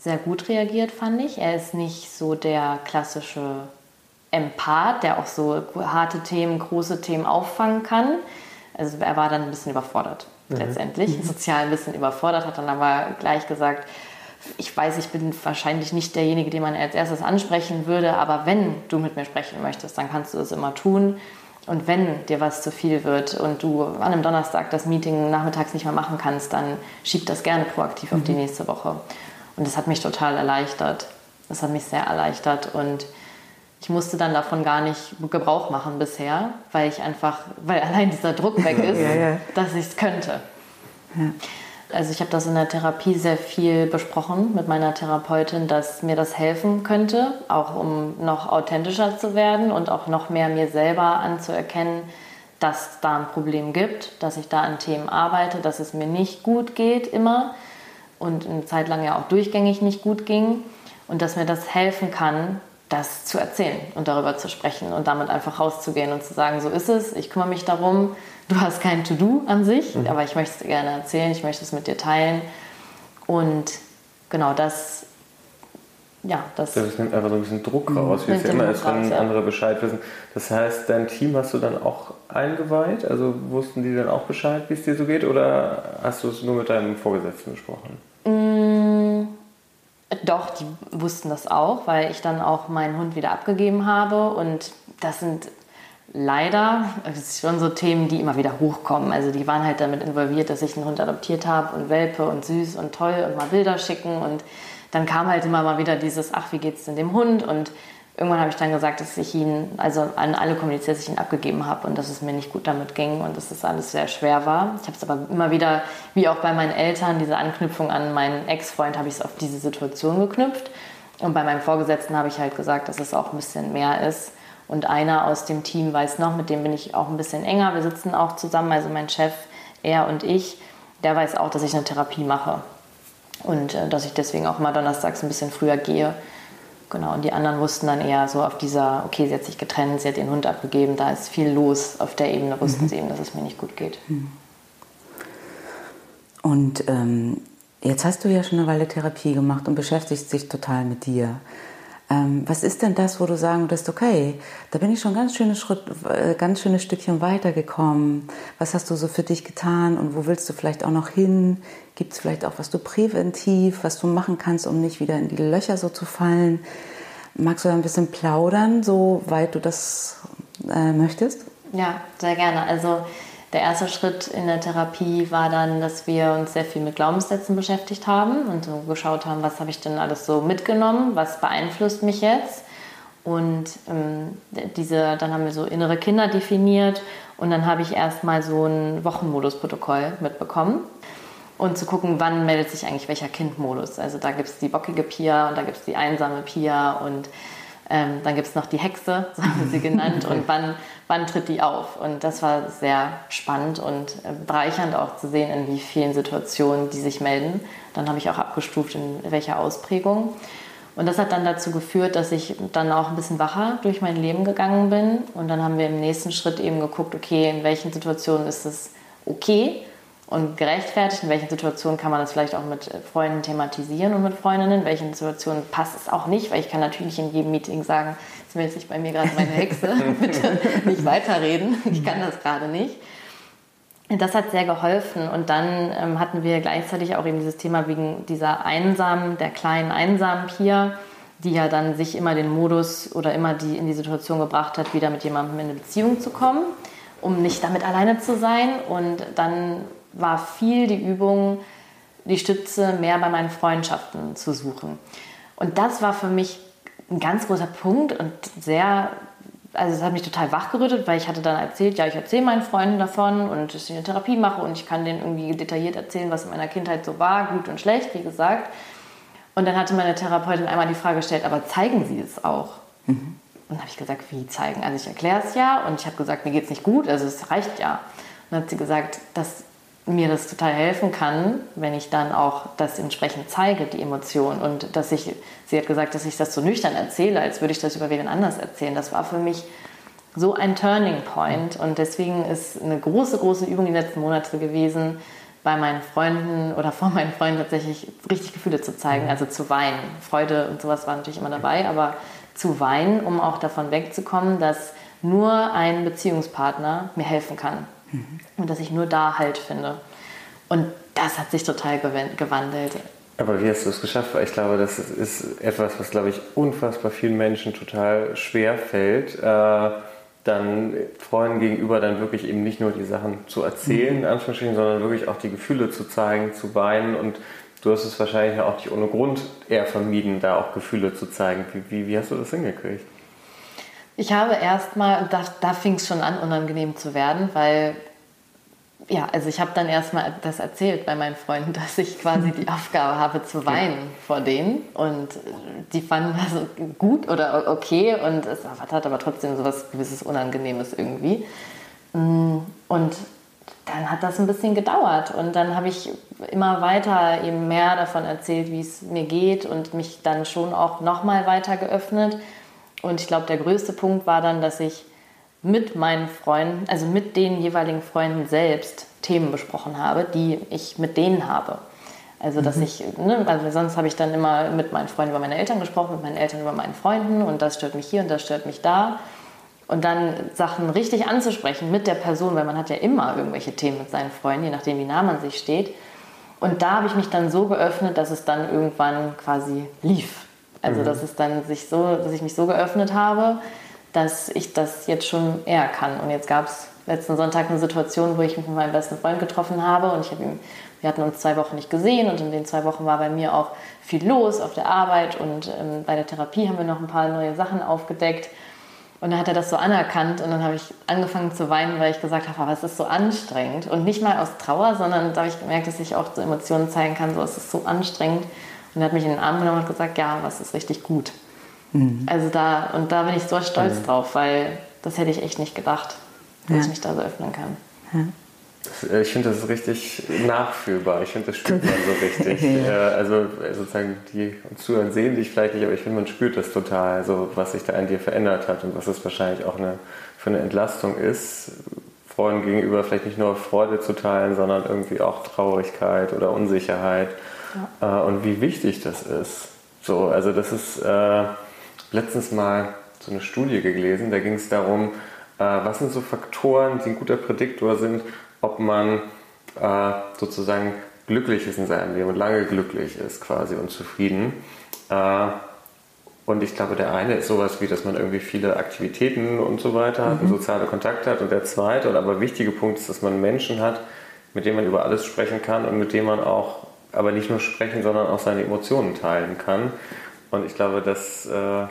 A: sehr gut reagiert, fand ich. Er ist nicht so der klassische Empath, der auch so harte Themen, große Themen auffangen kann. Also er war dann ein bisschen überfordert mhm. letztendlich, mhm. sozial ein bisschen überfordert, hat dann aber gleich gesagt, ich weiß, ich bin wahrscheinlich nicht derjenige, den man als erstes ansprechen würde, aber wenn du mit mir sprechen möchtest, dann kannst du das immer tun. Und wenn dir was zu viel wird und du an einem Donnerstag das Meeting nachmittags nicht mehr machen kannst, dann schieb das gerne proaktiv mhm. auf die mhm. nächste Woche. Und das hat mich total erleichtert. Das hat mich sehr erleichtert und ich musste dann davon gar nicht Gebrauch machen bisher, weil ich einfach, weil allein dieser Druck weg ist, ja, ja. dass ich es könnte. Ja. Also ich habe das in der Therapie sehr viel besprochen mit meiner Therapeutin, dass mir das helfen könnte, auch um noch authentischer zu werden und auch noch mehr mir selber anzuerkennen, dass da ein Problem gibt, dass ich da an Themen arbeite, dass es mir nicht gut geht immer und eine Zeit lang ja auch durchgängig nicht gut ging und dass mir das helfen kann, das zu erzählen und darüber zu sprechen und damit einfach rauszugehen und zu sagen, so ist es, ich kümmere mich darum, du hast kein To-Do an sich, mhm. aber ich möchte es gerne erzählen, ich möchte es mit dir teilen. Und genau das, ja, das.
C: Das nimmt einfach so ein bisschen Druck mhm. raus, wie es ja immer ist, wenn ja. andere Bescheid wissen. Das heißt, dein Team hast du dann auch eingeweiht? Also wussten die dann auch Bescheid, wie es dir so geht? Oder hast du es nur mit deinem Vorgesetzten besprochen?
A: Doch, die wussten das auch, weil ich dann auch meinen Hund wieder abgegeben habe. Und das sind leider, ist schon so Themen, die immer wieder hochkommen. Also die waren halt damit involviert, dass ich einen Hund adoptiert habe und Welpe und süß und toll und mal Bilder schicken und dann kam halt immer mal wieder dieses, ach, wie geht's denn dem Hund? Und irgendwann habe ich dann gesagt, dass ich ihn, also an alle kommuniziert, dass ich ihn abgegeben habe und dass es mir nicht gut damit ging und dass das alles sehr schwer war. Ich habe es aber immer wieder, wie auch bei meinen Eltern, diese Anknüpfung an meinen Ex-Freund, habe ich es auf diese Situation geknüpft. Und bei meinem Vorgesetzten habe ich halt gesagt, dass es auch ein bisschen mehr ist und einer aus dem Team weiß noch, mit dem bin ich auch ein bisschen enger. Wir sitzen auch zusammen, also mein Chef, er und ich, der weiß auch, dass ich eine Therapie mache. Und äh, dass ich deswegen auch mal donnerstags ein bisschen früher gehe. Genau, und die anderen wussten dann eher so auf dieser, okay, sie hat sich getrennt, sie hat den Hund abgegeben, da ist viel los. Auf der Ebene wussten mhm. sie eben, dass es mir nicht gut geht. Mhm.
B: Und ähm, jetzt hast du ja schon eine Weile Therapie gemacht und beschäftigst dich total mit dir. Ähm, was ist denn das, wo du sagen würdest, okay, da bin ich schon ganz schönes Schritt, äh, ganz schönes Stückchen weitergekommen. Was hast du so für dich getan und wo willst du vielleicht auch noch hin? Gibt es vielleicht auch was du präventiv, was du machen kannst, um nicht wieder in die Löcher so zu fallen? Magst du da ein bisschen plaudern, so weit du das äh, möchtest?
A: Ja, sehr gerne. Also der erste Schritt in der Therapie war dann, dass wir uns sehr viel mit Glaubenssätzen beschäftigt haben und so geschaut haben, was habe ich denn alles so mitgenommen, was beeinflusst mich jetzt. Und ähm, diese, dann haben wir so innere Kinder definiert und dann habe ich erstmal so ein Wochenmodusprotokoll mitbekommen und zu gucken, wann meldet sich eigentlich welcher Kindmodus. Also da gibt es die bockige Pia und da gibt es die einsame Pia und ähm, dann gibt es noch die Hexe, so haben wir sie genannt, und wann, wann tritt die auf? Und das war sehr spannend und äh, bereichernd auch zu sehen, in wie vielen Situationen die sich melden. Dann habe ich auch abgestuft, in welcher Ausprägung. Und das hat dann dazu geführt, dass ich dann auch ein bisschen wacher durch mein Leben gegangen bin. Und dann haben wir im nächsten Schritt eben geguckt, okay, in welchen Situationen ist es okay, und gerechtfertigt. In welchen Situationen kann man das vielleicht auch mit Freunden thematisieren und mit Freundinnen? In welchen Situationen passt es auch nicht? Weil ich kann natürlich in jedem Meeting sagen, jetzt meldet sich bei mir gerade meine Hexe, bitte nicht weiterreden. Ich kann das gerade nicht. Das hat sehr geholfen und dann ähm, hatten wir gleichzeitig auch eben dieses Thema wegen dieser einsamen, der kleinen einsamen Pia, die ja dann sich immer den Modus oder immer die in die Situation gebracht hat, wieder mit jemandem in eine Beziehung zu kommen, um nicht damit alleine zu sein. Und dann war viel die Übung, die Stütze mehr bei meinen Freundschaften zu suchen. Und das war für mich ein ganz großer Punkt und sehr, also es hat mich total wachgerüttelt, weil ich hatte dann erzählt, ja, ich erzähle meinen Freunden davon und dass ich eine Therapie mache und ich kann denen irgendwie detailliert erzählen, was in meiner Kindheit so war, gut und schlecht, wie gesagt. Und dann hatte meine Therapeutin einmal die Frage gestellt, aber zeigen Sie es auch? Mhm. Und dann habe ich gesagt, wie zeigen? Also ich erkläre es ja und ich habe gesagt, mir geht es nicht gut, also es reicht ja. Und dann hat sie gesagt, das mir das total helfen kann, wenn ich dann auch das entsprechend zeige, die Emotion. Und dass ich, sie hat gesagt, dass ich das so nüchtern erzähle, als würde ich das über wen anders erzählen. Das war für mich so ein Turning Point. Und deswegen ist eine große, große Übung die letzten Monate gewesen, bei meinen Freunden oder vor meinen Freunden tatsächlich richtig Gefühle zu zeigen, also zu weinen. Freude und sowas war natürlich immer dabei, aber zu weinen, um auch davon wegzukommen, dass nur ein Beziehungspartner mir helfen kann. Und dass ich nur da Halt finde. Und das hat sich total gewandelt.
C: Aber wie hast du es geschafft? Weil ich glaube, das ist etwas, was, glaube ich, unfassbar vielen Menschen total schwer fällt, äh, dann Freunden gegenüber dann wirklich eben nicht nur die Sachen zu erzählen, mhm. sondern wirklich auch die Gefühle zu zeigen, zu weinen. Und du hast es wahrscheinlich auch nicht ohne Grund eher vermieden, da auch Gefühle zu zeigen. Wie, wie, wie hast du das hingekriegt?
A: Ich habe erstmal, da, da fing es schon an, unangenehm zu werden, weil, ja, also ich habe dann erstmal das erzählt bei meinen Freunden, dass ich quasi die Aufgabe habe zu weinen vor denen. Und die fanden das gut oder okay und es hat aber trotzdem so was gewisses Unangenehmes irgendwie. Mm, und dann hat das ein bisschen gedauert und dann habe ich immer weiter eben mehr davon erzählt, wie es mir geht und mich dann schon auch nochmal weiter geöffnet und ich glaube, der größte Punkt war dann, dass ich mit meinen Freunden, also mit den jeweiligen Freunden selbst Themen besprochen habe, die ich mit denen habe. Also dass mhm. ich, ne, also sonst habe ich dann immer mit meinen Freunden über meine Eltern gesprochen, mit meinen Eltern über meinen Freunden und das stört mich hier und das stört mich da. Und dann Sachen richtig anzusprechen mit der Person, weil man hat ja immer irgendwelche Themen mit seinen Freunden, je nachdem wie nah man sich steht. Und da habe ich mich dann so geöffnet, dass es dann irgendwann quasi lief. Also, mhm. dass es dann sich so, dass ich mich so geöffnet habe, dass ich das jetzt schon eher kann. Und jetzt gab es letzten Sonntag eine Situation, wo ich mich mit meinem besten Freund getroffen habe und ich habe ihm, wir hatten uns zwei Wochen nicht gesehen und in den zwei Wochen war bei mir auch viel los auf der Arbeit und ähm, bei der Therapie haben wir noch ein paar neue Sachen aufgedeckt. Und dann hat er das so anerkannt und dann habe ich angefangen zu weinen, weil ich gesagt habe, aber es ist so anstrengend. Und nicht mal aus Trauer, sondern da habe ich gemerkt, dass ich auch so Emotionen zeigen kann, so es ist so anstrengend. Und er hat mich in den Arm genommen und gesagt, ja, was ist richtig gut. Mhm. Also da, und da bin ich so stolz mhm. drauf, weil das hätte ich echt nicht gedacht, dass ja. ich mich da so öffnen kann. Ja.
C: Äh, ich finde das ist richtig nachfühlbar. Ich finde, das spürt man so richtig. ja. Äh, also äh, sozusagen die uns zuhören, sehen dich vielleicht nicht, aber ich finde, man spürt das total, also was sich da an dir verändert hat und was es wahrscheinlich auch eine, für eine Entlastung ist, Freunden gegenüber vielleicht nicht nur Freude zu teilen, sondern irgendwie auch Traurigkeit oder Unsicherheit ja. äh, und wie wichtig das ist. So, also das ist, äh, letztens mal so eine Studie gelesen, da ging es darum, äh, was sind so Faktoren, die ein guter Prädiktor sind, ob man äh, sozusagen glücklich ist in seinem Leben und lange glücklich ist quasi und zufrieden. Äh, und ich glaube, der eine ist sowas wie, dass man irgendwie viele Aktivitäten und so weiter hat, mhm. soziale Kontakte hat. Und der zweite und aber wichtige Punkt ist, dass man Menschen hat, mit denen man über alles sprechen kann und mit denen man auch, aber nicht nur sprechen, sondern auch seine Emotionen teilen kann. Und ich glaube, das äh,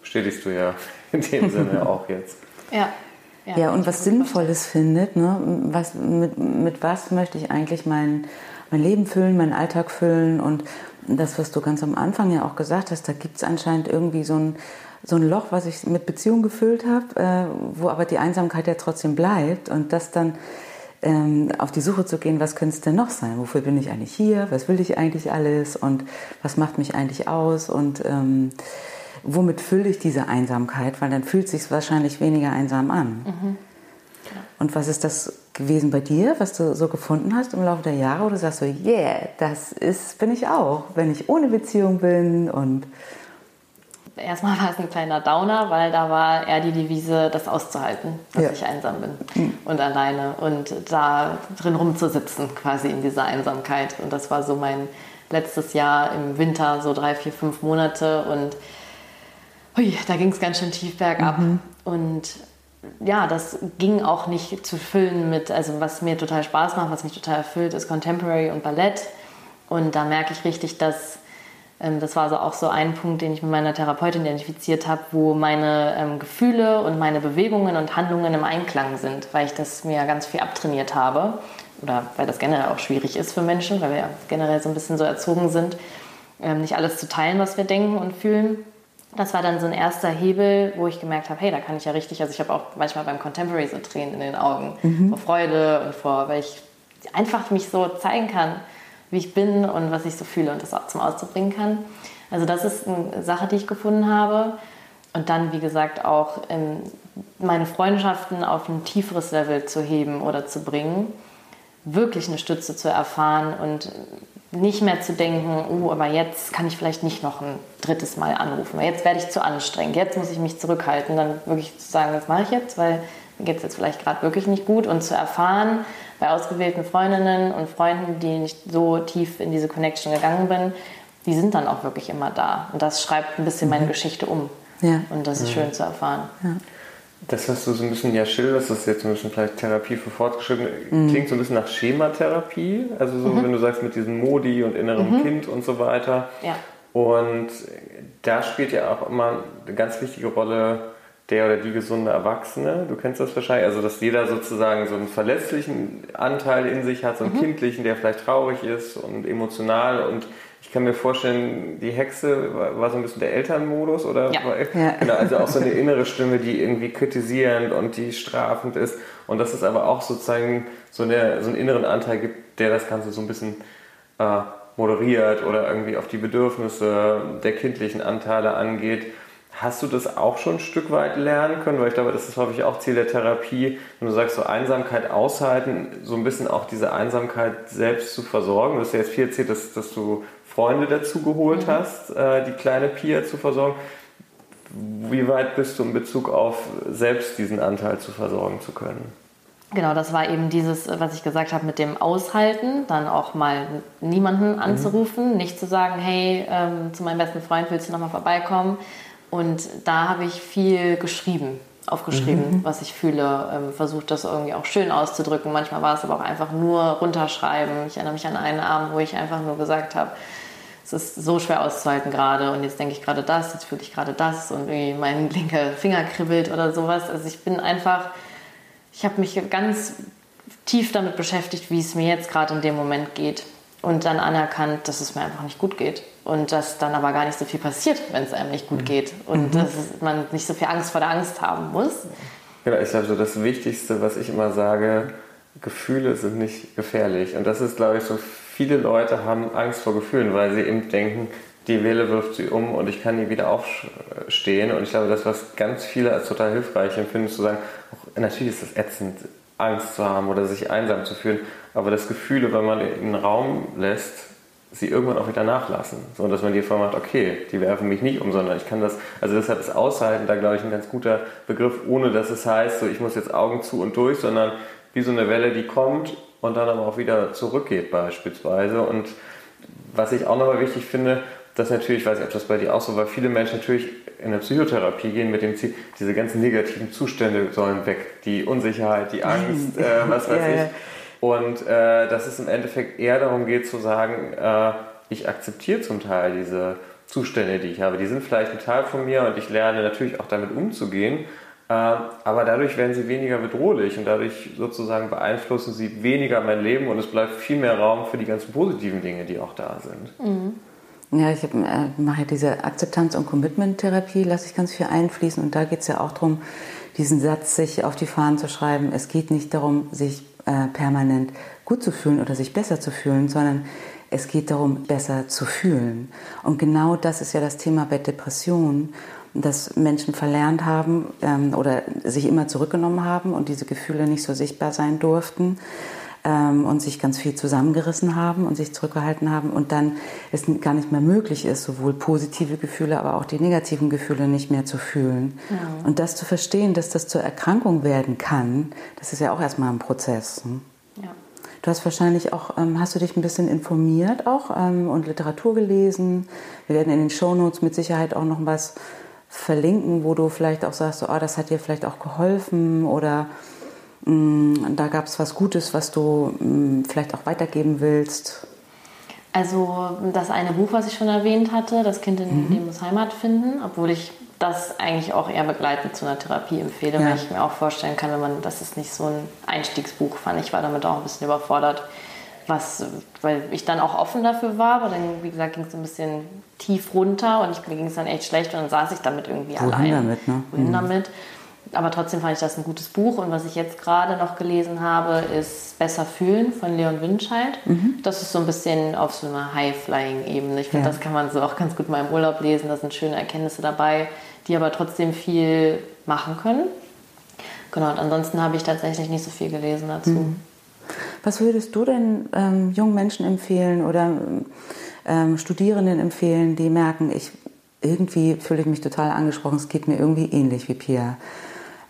C: bestätigst du ja in dem Sinne auch jetzt.
B: Ja. Ja, ja und was Sinnvolles findet, ne? was, mit, mit was möchte ich eigentlich mein, mein Leben füllen, meinen Alltag füllen und das, was du ganz am Anfang ja auch gesagt hast, da gibt es anscheinend irgendwie so ein, so ein Loch, was ich mit Beziehung gefüllt habe, äh, wo aber die Einsamkeit ja trotzdem bleibt und das dann ähm, auf die Suche zu gehen, was könnte es denn noch sein? Wofür bin ich eigentlich hier? Was will ich eigentlich alles? Und was macht mich eigentlich aus? Und ähm, womit fülle ich diese Einsamkeit? Weil dann fühlt es sich wahrscheinlich weniger einsam an. Mhm. Und was ist das gewesen bei dir, was du so gefunden hast im Laufe der Jahre, wo du sagst so, yeah, das ist, bin ich auch, wenn ich ohne Beziehung bin und
A: Erstmal war es ein kleiner Downer, weil da war eher die Devise, das auszuhalten, dass ja. ich einsam bin mhm. und alleine und da drin rumzusitzen, quasi in dieser Einsamkeit. Und das war so mein letztes Jahr im Winter, so drei, vier, fünf Monate und hui, da ging es ganz schön tief bergab. Mhm. Und ja, das ging auch nicht zu füllen mit, also was mir total Spaß macht, was mich total erfüllt, ist Contemporary und Ballett. Und da merke ich richtig, dass das war also auch so ein Punkt, den ich mit meiner Therapeutin identifiziert habe, wo meine ähm, Gefühle und meine Bewegungen und Handlungen im Einklang sind, weil ich das mir ganz viel abtrainiert habe oder weil das generell auch schwierig ist für Menschen, weil wir ja generell so ein bisschen so erzogen sind, ähm, nicht alles zu teilen, was wir denken und fühlen das war dann so ein erster Hebel, wo ich gemerkt habe, hey, da kann ich ja richtig, also ich habe auch manchmal beim Contemporary so Tränen in den Augen mhm. vor Freude und vor, weil ich einfach mich so zeigen kann, wie ich bin und was ich so fühle und das auch zum Ausdruck bringen kann. Also das ist eine Sache, die ich gefunden habe. Und dann, wie gesagt, auch ähm, meine Freundschaften auf ein tieferes Level zu heben oder zu bringen, wirklich eine Stütze zu erfahren und nicht mehr zu denken, oh, aber jetzt kann ich vielleicht nicht noch ein drittes Mal anrufen, weil jetzt werde ich zu anstrengend, jetzt muss ich mich zurückhalten, dann wirklich zu sagen, das mache ich jetzt, weil mir geht es jetzt vielleicht gerade wirklich nicht gut und zu erfahren bei ausgewählten Freundinnen und Freunden, die nicht so tief in diese Connection gegangen bin, die sind dann auch wirklich immer da und das schreibt ein bisschen meine mhm. Geschichte um ja. und das ist mhm. schön zu erfahren. Ja.
C: Das, was du so ein bisschen ja schilderst, das ist jetzt ein bisschen vielleicht Therapie für Fortgeschrittene, mhm. klingt so ein bisschen nach Schematherapie. Also so, mhm. wenn du sagst, mit diesem Modi und innerem mhm. Kind und so weiter. Ja. Und da spielt ja auch immer eine ganz wichtige Rolle der oder die gesunde Erwachsene. Du kennst das wahrscheinlich. Also, dass jeder sozusagen so einen verletzlichen Anteil in sich hat, so einen mhm. kindlichen, der vielleicht traurig ist und emotional und ich kann mir vorstellen, die Hexe war, war so ein bisschen der Elternmodus, oder? Ja. ja. Genau, also auch so eine innere Stimme, die irgendwie kritisierend und die strafend ist. Und dass es aber auch sozusagen so, eine, so einen inneren Anteil gibt, der das Ganze so ein bisschen äh, moderiert oder irgendwie auf die Bedürfnisse der kindlichen Anteile angeht. Hast du das auch schon ein Stück weit lernen können? Weil ich glaube, das ist häufig auch Ziel der Therapie, wenn du sagst, so Einsamkeit aushalten, so ein bisschen auch diese Einsamkeit selbst zu versorgen. Du hast ja jetzt viel erzählt, dass, dass du Freunde dazu geholt mhm. hast, äh, die kleine Pia zu versorgen. Wie weit bist du in Bezug auf selbst diesen Anteil zu versorgen zu können?
A: Genau, das war eben dieses, was ich gesagt habe, mit dem Aushalten, dann auch mal niemanden mhm. anzurufen, mhm. nicht zu sagen, hey, ähm, zu meinem besten Freund willst du nochmal vorbeikommen. Und da habe ich viel geschrieben, aufgeschrieben, mhm. was ich fühle, ähm, versucht das irgendwie auch schön auszudrücken. Manchmal war es aber auch einfach nur runterschreiben. Ich erinnere mich an einen Abend, wo ich einfach nur gesagt habe, es ist so schwer auszuhalten gerade und jetzt denke ich gerade das, jetzt fühle ich gerade das und irgendwie mein linker Finger kribbelt oder sowas. Also ich bin einfach, ich habe mich ganz tief damit beschäftigt, wie es mir jetzt gerade in dem Moment geht und dann anerkannt, dass es mir einfach nicht gut geht und dass dann aber gar nicht so viel passiert, wenn es einem nicht gut mhm. geht und mhm. dass man nicht so viel Angst vor der Angst haben muss.
C: Genau, ich glaube so das Wichtigste, was ich immer sage, Gefühle sind nicht gefährlich und das ist glaube ich so viele Leute haben Angst vor Gefühlen, weil sie eben denken, die Welle wirft sie um und ich kann nie wieder aufstehen. Und ich glaube, das, was ganz viele als total hilfreich empfinden, ist zu sagen, natürlich ist es ätzend, Angst zu haben oder sich einsam zu fühlen, aber das Gefühl, wenn man in den Raum lässt, sie irgendwann auch wieder nachlassen. So, dass man die Erfahrung macht, okay, die werfen mich nicht um, sondern ich kann das, also deshalb ist Aushalten da, glaube ich, ein ganz guter Begriff, ohne dass es heißt, so ich muss jetzt Augen zu und durch, sondern wie so eine Welle, die kommt und dann aber auch wieder zurückgeht beispielsweise. Und was ich auch nochmal wichtig finde, dass natürlich, ich weiß nicht, ob das bei dir auch so war, viele Menschen natürlich in der Psychotherapie gehen mit dem Ziel, diese ganzen negativen Zustände sollen weg. Die Unsicherheit, die Angst, äh, was weiß ja, ich. Und äh, dass es im Endeffekt eher darum geht zu sagen, äh, ich akzeptiere zum Teil diese Zustände, die ich habe. Die sind vielleicht ein Teil von mir und ich lerne natürlich auch damit umzugehen. Äh, aber dadurch werden sie weniger bedrohlich und dadurch sozusagen beeinflussen sie weniger mein Leben und es bleibt viel mehr Raum für die ganzen positiven Dinge, die auch da sind.
B: Mhm. Ja, ich hab, äh, mache diese Akzeptanz- und Commitment-Therapie, lasse ich ganz viel einfließen und da geht es ja auch darum, diesen Satz sich auf die Fahnen zu schreiben. Es geht nicht darum, sich äh, permanent gut zu fühlen oder sich besser zu fühlen, sondern es geht darum, besser zu fühlen. Und genau das ist ja das Thema bei Depressionen, dass Menschen verlernt haben ähm, oder sich immer zurückgenommen haben und diese Gefühle nicht so sichtbar sein durften ähm, und sich ganz viel zusammengerissen haben und sich zurückgehalten haben und dann es gar nicht mehr möglich ist, sowohl positive Gefühle, aber auch die negativen Gefühle nicht mehr zu fühlen. Ja. Und das zu verstehen, dass das zur Erkrankung werden kann, das ist ja auch erstmal ein Prozess. Hm? Ja. Du hast wahrscheinlich auch, ähm, hast du dich ein bisschen informiert auch ähm, und Literatur gelesen. Wir werden in den Shownotes mit Sicherheit auch noch was verlinken, wo du vielleicht auch sagst, oh, das hat dir vielleicht auch geholfen oder da gab es was Gutes, was du mm, vielleicht auch weitergeben willst?
A: Also das eine Buch, was ich schon erwähnt hatte, Das Kind in mhm. dem muss Heimat finden, obwohl ich das eigentlich auch eher begleitend zu einer Therapie empfehle, ja. weil ich mir auch vorstellen kann, wenn man, das ist nicht so ein Einstiegsbuch, fand ich, war damit auch ein bisschen überfordert, was, weil ich dann auch offen dafür war, aber dann, wie gesagt, ging es ein bisschen tief runter und ich, mir ging es dann echt schlecht und dann saß ich damit irgendwie
B: Wohin allein. damit, ne?
A: Wohin mhm. damit aber trotzdem fand ich das ein gutes Buch. Und was ich jetzt gerade noch gelesen habe, ist Besser fühlen von Leon Winscheid. Mhm. Das ist so ein bisschen auf so einer High-Flying-Ebene. Ich finde, ja. das kann man so auch ganz gut mal im Urlaub lesen. Da sind schöne Erkenntnisse dabei, die aber trotzdem viel machen können. Genau, und ansonsten habe ich tatsächlich nicht so viel gelesen dazu. Mhm.
B: Was würdest du denn ähm, jungen Menschen empfehlen oder ähm, Studierenden empfehlen, die merken, ich irgendwie fühle ich mich total angesprochen, es geht mir irgendwie ähnlich wie Pia.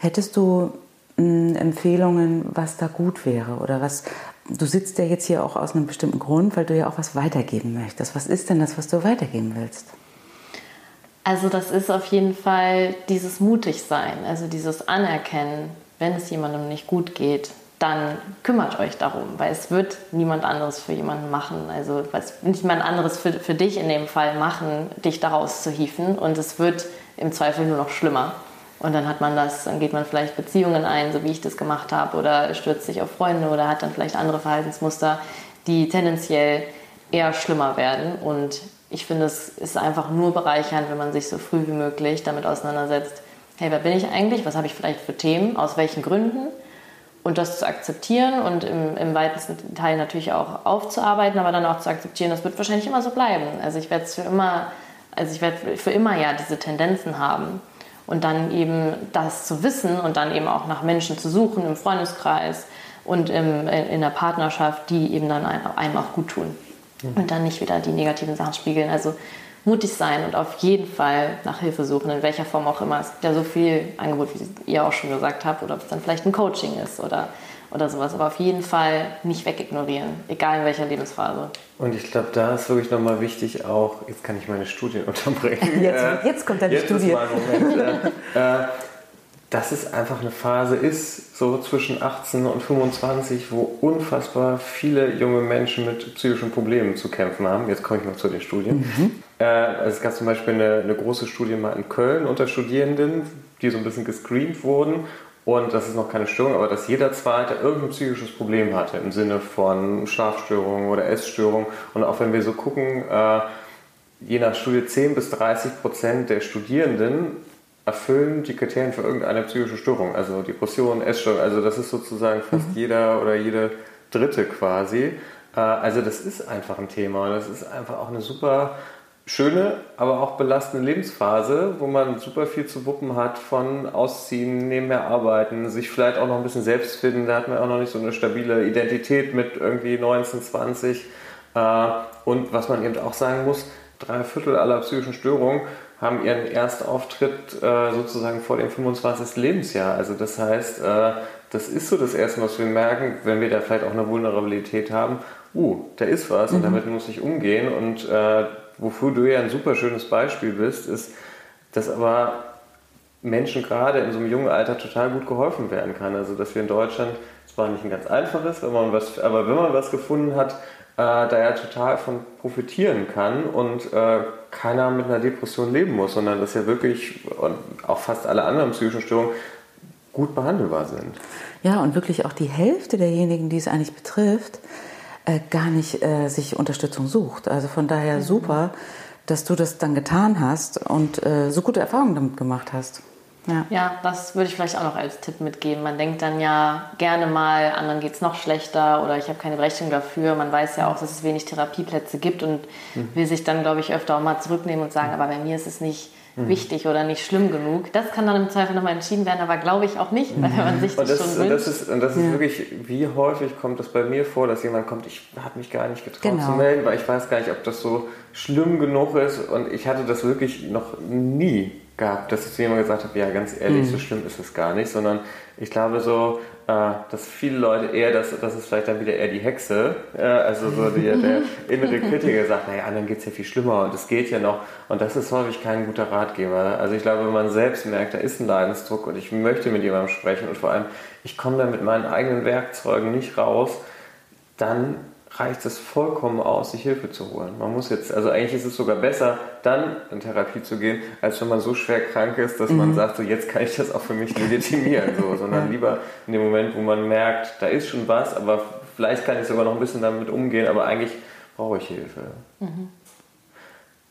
B: Hättest du hm, Empfehlungen, was da gut wäre oder was? Du sitzt ja jetzt hier auch aus einem bestimmten Grund, weil du ja auch was weitergeben möchtest. Was ist denn das, was du weitergeben willst?
A: Also das ist auf jeden Fall dieses Mutigsein, also dieses Anerkennen, wenn es jemandem nicht gut geht, dann kümmert euch darum, weil es wird niemand anderes für jemanden machen. Also was niemand anderes für, für dich in dem Fall machen, dich daraus zu hieven und es wird im Zweifel nur noch schlimmer. Und dann hat man das, dann geht man vielleicht Beziehungen ein, so wie ich das gemacht habe, oder stürzt sich auf Freunde oder hat dann vielleicht andere Verhaltensmuster, die tendenziell eher schlimmer werden. Und ich finde, es ist einfach nur bereichernd, wenn man sich so früh wie möglich damit auseinandersetzt. Hey, wer bin ich eigentlich? Was habe ich vielleicht für Themen? Aus welchen Gründen? Und das zu akzeptieren und im, im weitesten Teil natürlich auch aufzuarbeiten, aber dann auch zu akzeptieren, das wird wahrscheinlich immer so bleiben. Also ich werde es für immer, also ich werde für immer ja diese Tendenzen haben. Und dann eben das zu wissen und dann eben auch nach Menschen zu suchen im Freundeskreis und im, in der Partnerschaft, die eben dann einem auch gut tun. Mhm. Und dann nicht wieder die negativen Sachen spiegeln. Also mutig sein und auf jeden Fall nach Hilfe suchen, in welcher Form auch immer. Es gibt ja so viel Angebot, wie ihr auch schon gesagt habt, oder ob es dann vielleicht ein Coaching ist oder oder sowas. Aber auf jeden Fall nicht wegignorieren, egal in welcher Lebensphase.
C: Und ich glaube, da ist wirklich nochmal wichtig auch, jetzt kann ich meine Studien unterbrechen.
B: Jetzt, äh, jetzt kommt deine
C: jetzt
B: Studie. Ist
C: mein Moment, äh, dass es einfach eine Phase ist, so zwischen 18 und 25, wo unfassbar viele junge Menschen mit psychischen Problemen zu kämpfen haben. Jetzt komme ich mal zu den Studien. Mhm. Äh, also es gab zum Beispiel eine, eine große Studie mal in Köln unter Studierenden, die so ein bisschen gescreent wurden und das ist noch keine Störung, aber dass jeder Zweite irgendein psychisches Problem hatte im Sinne von Schlafstörungen oder Essstörungen. Und auch wenn wir so gucken, äh, je nach Studie 10 bis 30 Prozent der Studierenden erfüllen die Kriterien für irgendeine psychische Störung, also Depression, Essstörung. Also das ist sozusagen fast mhm. jeder oder jede Dritte quasi. Äh, also das ist einfach ein Thema und das ist einfach auch eine super schöne, aber auch belastende Lebensphase, wo man super viel zu wuppen hat von Ausziehen, nebenher arbeiten, sich vielleicht auch noch ein bisschen selbst finden. Da hat man auch noch nicht so eine stabile Identität mit irgendwie 19, 20. Äh, und was man eben auch sagen muss, drei Viertel aller psychischen Störungen haben ihren Erstauftritt äh, sozusagen vor dem 25. Lebensjahr. Also das heißt, äh, das ist so das Erste, was wir merken, wenn wir da vielleicht auch eine Vulnerabilität haben. Uh, da ist was mhm. und damit muss ich umgehen. Und äh, wofür du ja ein super schönes Beispiel bist, ist, dass aber Menschen gerade in so einem jungen Alter total gut geholfen werden kann. Also dass wir in Deutschland, zwar nicht ein ganz einfaches, wenn man was, aber wenn man was gefunden hat, äh, da ja total von profitieren kann und äh, keiner mit einer Depression leben muss, sondern dass ja wirklich und auch fast alle anderen psychischen Störungen gut behandelbar sind.
B: Ja, und wirklich auch die Hälfte derjenigen, die es eigentlich betrifft, äh, gar nicht äh, sich Unterstützung sucht. Also von daher mhm. super, dass du das dann getan hast und äh, so gute Erfahrungen damit gemacht hast.
A: Ja. ja, das würde ich vielleicht auch noch als Tipp mitgeben. Man denkt dann ja gerne mal, anderen geht es noch schlechter oder ich habe keine Berechtigung dafür. Man weiß ja auch, dass es wenig Therapieplätze gibt und mhm. will sich dann, glaube ich, öfter auch mal zurücknehmen und sagen, aber bei mir ist es nicht mhm. wichtig oder nicht schlimm genug. Das kann dann im Zweifel nochmal entschieden werden, aber glaube ich auch nicht, weil man sich das, das schon
C: wünscht. Und das ist, und das ist ja. wirklich, wie häufig kommt das bei mir vor, dass jemand kommt, ich habe mich gar nicht getraut genau. zu melden, weil ich weiß gar nicht, ob das so schlimm genug ist und ich hatte das wirklich noch nie gehabt, dass ich zu jemandem gesagt habe, ja, ganz ehrlich, mhm. so schlimm ist es gar nicht, sondern ich glaube so, dass viele Leute eher, dass das ist vielleicht dann wieder eher die Hexe, äh, also so die, der innere Kritiker sagt, naja, anderen geht es ja viel schlimmer und es geht ja noch und das ist häufig kein guter Ratgeber. Also ich glaube, wenn man selbst merkt, da ist ein Leidensdruck und ich möchte mit jemandem sprechen und vor allem, ich komme da mit meinen eigenen Werkzeugen nicht raus, dann reicht es vollkommen aus, sich Hilfe zu holen. Man muss jetzt, also eigentlich ist es sogar besser, dann in Therapie zu gehen, als wenn man so schwer krank ist, dass mhm. man sagt, so jetzt kann ich das auch für mich legitimieren, so, sondern lieber in dem Moment, wo man merkt, da ist schon was, aber vielleicht kann ich sogar noch ein bisschen damit umgehen, aber eigentlich brauche ich Hilfe. Mhm.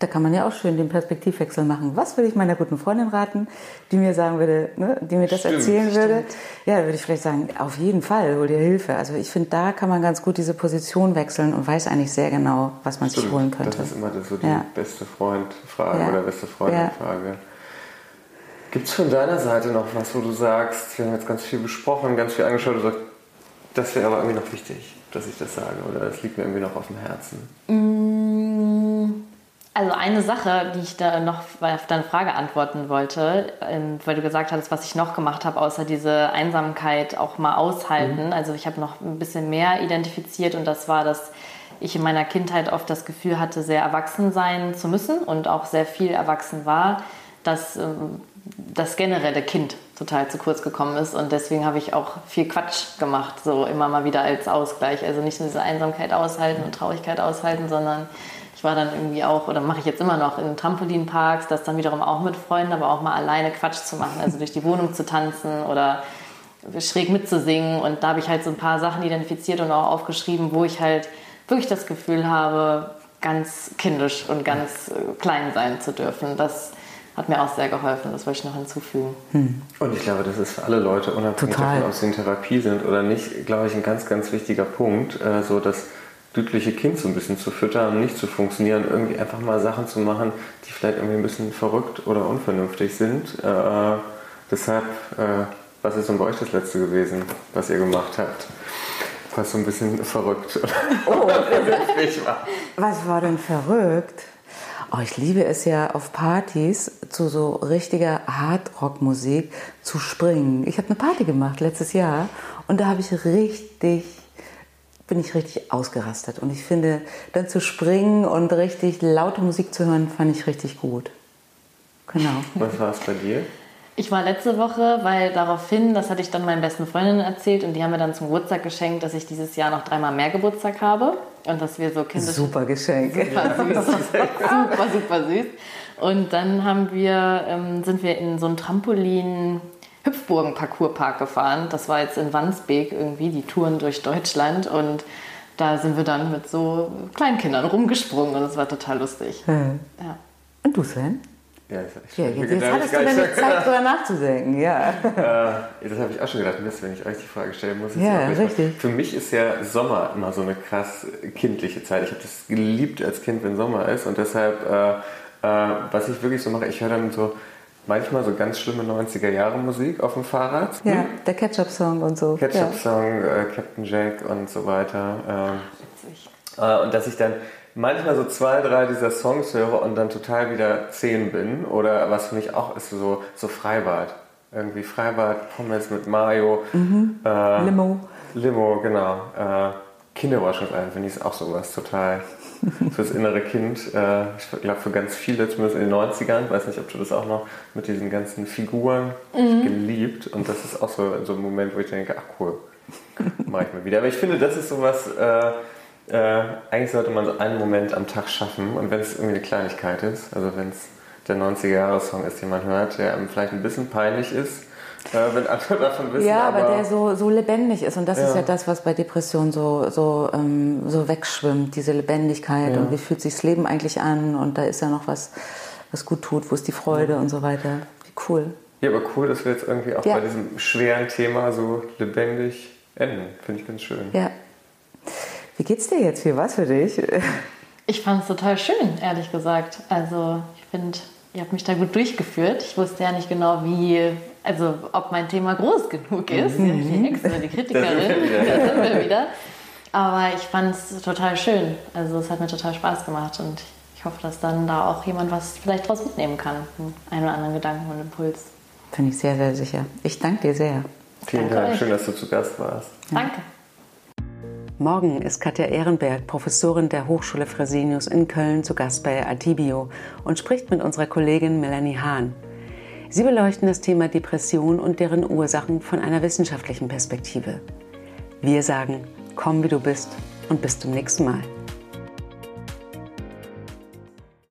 B: Da kann man ja auch schön den Perspektivwechsel machen. Was würde ich meiner guten Freundin raten, die mir sagen würde, ne, die mir das stimmt, erzählen würde? Stimmt. Ja, würde ich vielleicht sagen, auf jeden Fall, hol dir Hilfe. Also ich finde, da kann man ganz gut diese Position wechseln und weiß eigentlich sehr genau, was man stimmt. sich holen könnte.
C: Das ist immer so die ja. beste Freund-Frage ja. oder beste Freundin-Frage. Ja. Gibt es von deiner Seite noch was, wo du sagst, wir haben jetzt ganz viel besprochen, ganz viel angeschaut, du sagst, das wäre aber irgendwie noch wichtig, dass ich das sage oder das liegt mir irgendwie noch auf dem Herzen?
A: Mm. Also eine Sache, die ich da noch auf deine Frage antworten wollte, ähm, weil du gesagt hast, was ich noch gemacht habe, außer diese Einsamkeit auch mal aushalten. Mhm. Also ich habe noch ein bisschen mehr identifiziert und das war, dass ich in meiner Kindheit oft das Gefühl hatte, sehr erwachsen sein zu müssen und auch sehr viel erwachsen war, dass ähm, das generelle Kind total zu kurz gekommen ist und deswegen habe ich auch viel Quatsch gemacht, so immer mal wieder als Ausgleich. Also nicht nur diese Einsamkeit aushalten und Traurigkeit aushalten, sondern ich war dann irgendwie auch, oder mache ich jetzt immer noch, in Trampolinparks, das dann wiederum auch mit Freunden, aber auch mal alleine Quatsch zu machen, also durch die Wohnung zu tanzen oder schräg mitzusingen. Und da habe ich halt so ein paar Sachen identifiziert und auch aufgeschrieben, wo ich halt wirklich das Gefühl habe, ganz kindisch und ganz äh, klein sein zu dürfen. Das hat mir auch sehr geholfen, das wollte ich noch hinzufügen. Hm.
C: Und ich glaube, das ist für alle Leute, unabhängig Total. davon, ob sie in Therapie sind oder nicht, glaube ich, ein ganz, ganz wichtiger Punkt, äh, so dass glückliche Kind so ein bisschen zu füttern und nicht zu funktionieren, irgendwie einfach mal Sachen zu machen, die vielleicht irgendwie ein bisschen verrückt oder unvernünftig sind. Äh, deshalb, äh, was ist denn bei euch das letzte gewesen, was ihr gemacht habt? Was so ein bisschen verrückt oh, oder
B: vernünftig war. Was war denn verrückt? Oh, ich liebe es ja auf Partys zu so richtiger Hardrock-Musik zu springen. Ich habe eine Party gemacht letztes Jahr und da habe ich richtig bin ich richtig ausgerastet. Und ich finde, dann zu springen und richtig laute Musik zu hören, fand ich richtig gut. Genau.
C: Was war es bei dir?
A: Ich war letzte Woche, weil daraufhin, das hatte ich dann meinen besten Freundinnen erzählt und die haben mir dann zum Geburtstag geschenkt, dass ich dieses Jahr noch dreimal mehr Geburtstag habe und dass wir so Kinder.
B: Super Geschenk.
A: Super süß. super, super süß. Und dann haben wir, ähm, sind wir in so ein Trampolin Hüpfburgen-Parcourspark gefahren. Das war jetzt in Wandsbek irgendwie, die Touren durch Deutschland. Und da sind wir dann mit so Kleinkindern rumgesprungen und es war total lustig.
B: Hm. Ja. Und du, Sven?
C: Ja,
B: ich, ja, jetzt, jetzt hattest du deine Zeit, darüber nachzudenken, ja.
C: Äh, das habe ich auch schon gedacht, Mist, wenn ich euch die Frage stellen muss.
B: Ja, richtig.
C: Für mich ist ja Sommer immer so eine krass kindliche Zeit. Ich habe das geliebt als Kind, wenn Sommer ist und deshalb, äh, äh, was ich wirklich so mache, ich höre dann so manchmal so ganz schlimme 90er Jahre Musik auf dem Fahrrad.
B: Ja, hm? der Ketchup-Song und so.
C: Ketchup-Song, ja. äh, Captain Jack und so weiter. Ähm, Äh, und dass ich dann manchmal so zwei, drei dieser Songs höre und dann total wieder zehn bin. Oder was für mich auch ist, so, so Freibad. Irgendwie Freibad, Pommes mit Mayo.
B: Mhm. Äh, Limo.
C: Limo, genau. Äh, Kinderwaschungsalben finde ich auch sowas total fürs innere Kind. Äh, ich glaube für ganz viele, zumindest in den 90ern, weiß nicht, ob du das auch noch mit diesen ganzen Figuren mhm. geliebt. Und das ist auch so, so ein Moment, wo ich denke, ach cool, mache ich mal wieder. Aber ich finde, das ist sowas, äh, äh, eigentlich sollte man so einen Moment am Tag schaffen. Und wenn es irgendwie eine Kleinigkeit ist, also wenn es der 90er-Jahre-Song ist, den man hört, der einem vielleicht ein bisschen peinlich ist, äh, wenn andere davon wissen.
B: Ja, aber, aber, der so, so lebendig ist. Und das ja. ist ja das, was bei Depressionen so, so, ähm, so wegschwimmt, diese Lebendigkeit. Ja. Und wie fühlt sich das Leben eigentlich an? Und da ist ja noch was, was gut tut. Wo ist die Freude ja. und so weiter. Wie cool.
C: Ja, aber cool, dass wir jetzt irgendwie auch bei diesem schweren Thema so lebendig enden. Finde ich ganz schön.
B: Ja. Wie geht's dir jetzt? Wie war's für dich?
A: Ich fand es total schön, ehrlich gesagt. Also, ich finde, ihr habt mich da gut durchgeführt. Ich wusste ja nicht genau, wie also ob mein Thema groß genug ist. Mhm. Die Ex oder die Kritikerin, da sind wir wieder. Aber ich fand es total schön. Also es hat mir total Spaß gemacht und ich hoffe, dass dann da auch jemand was vielleicht draus mitnehmen kann. Einen oder anderen Gedanken und Impuls.
B: Bin ich sehr, sehr sicher. Ich danke dir sehr.
C: Vielen danke Dank, euch. schön, dass du zu Gast warst.
A: Danke.
B: Morgen ist Katja Ehrenberg, Professorin der Hochschule Fresenius in Köln, zu Gast bei Atibio und spricht mit unserer Kollegin Melanie Hahn. Sie beleuchten das Thema Depression und deren Ursachen von einer wissenschaftlichen Perspektive. Wir sagen, komm wie du bist und bis zum nächsten Mal.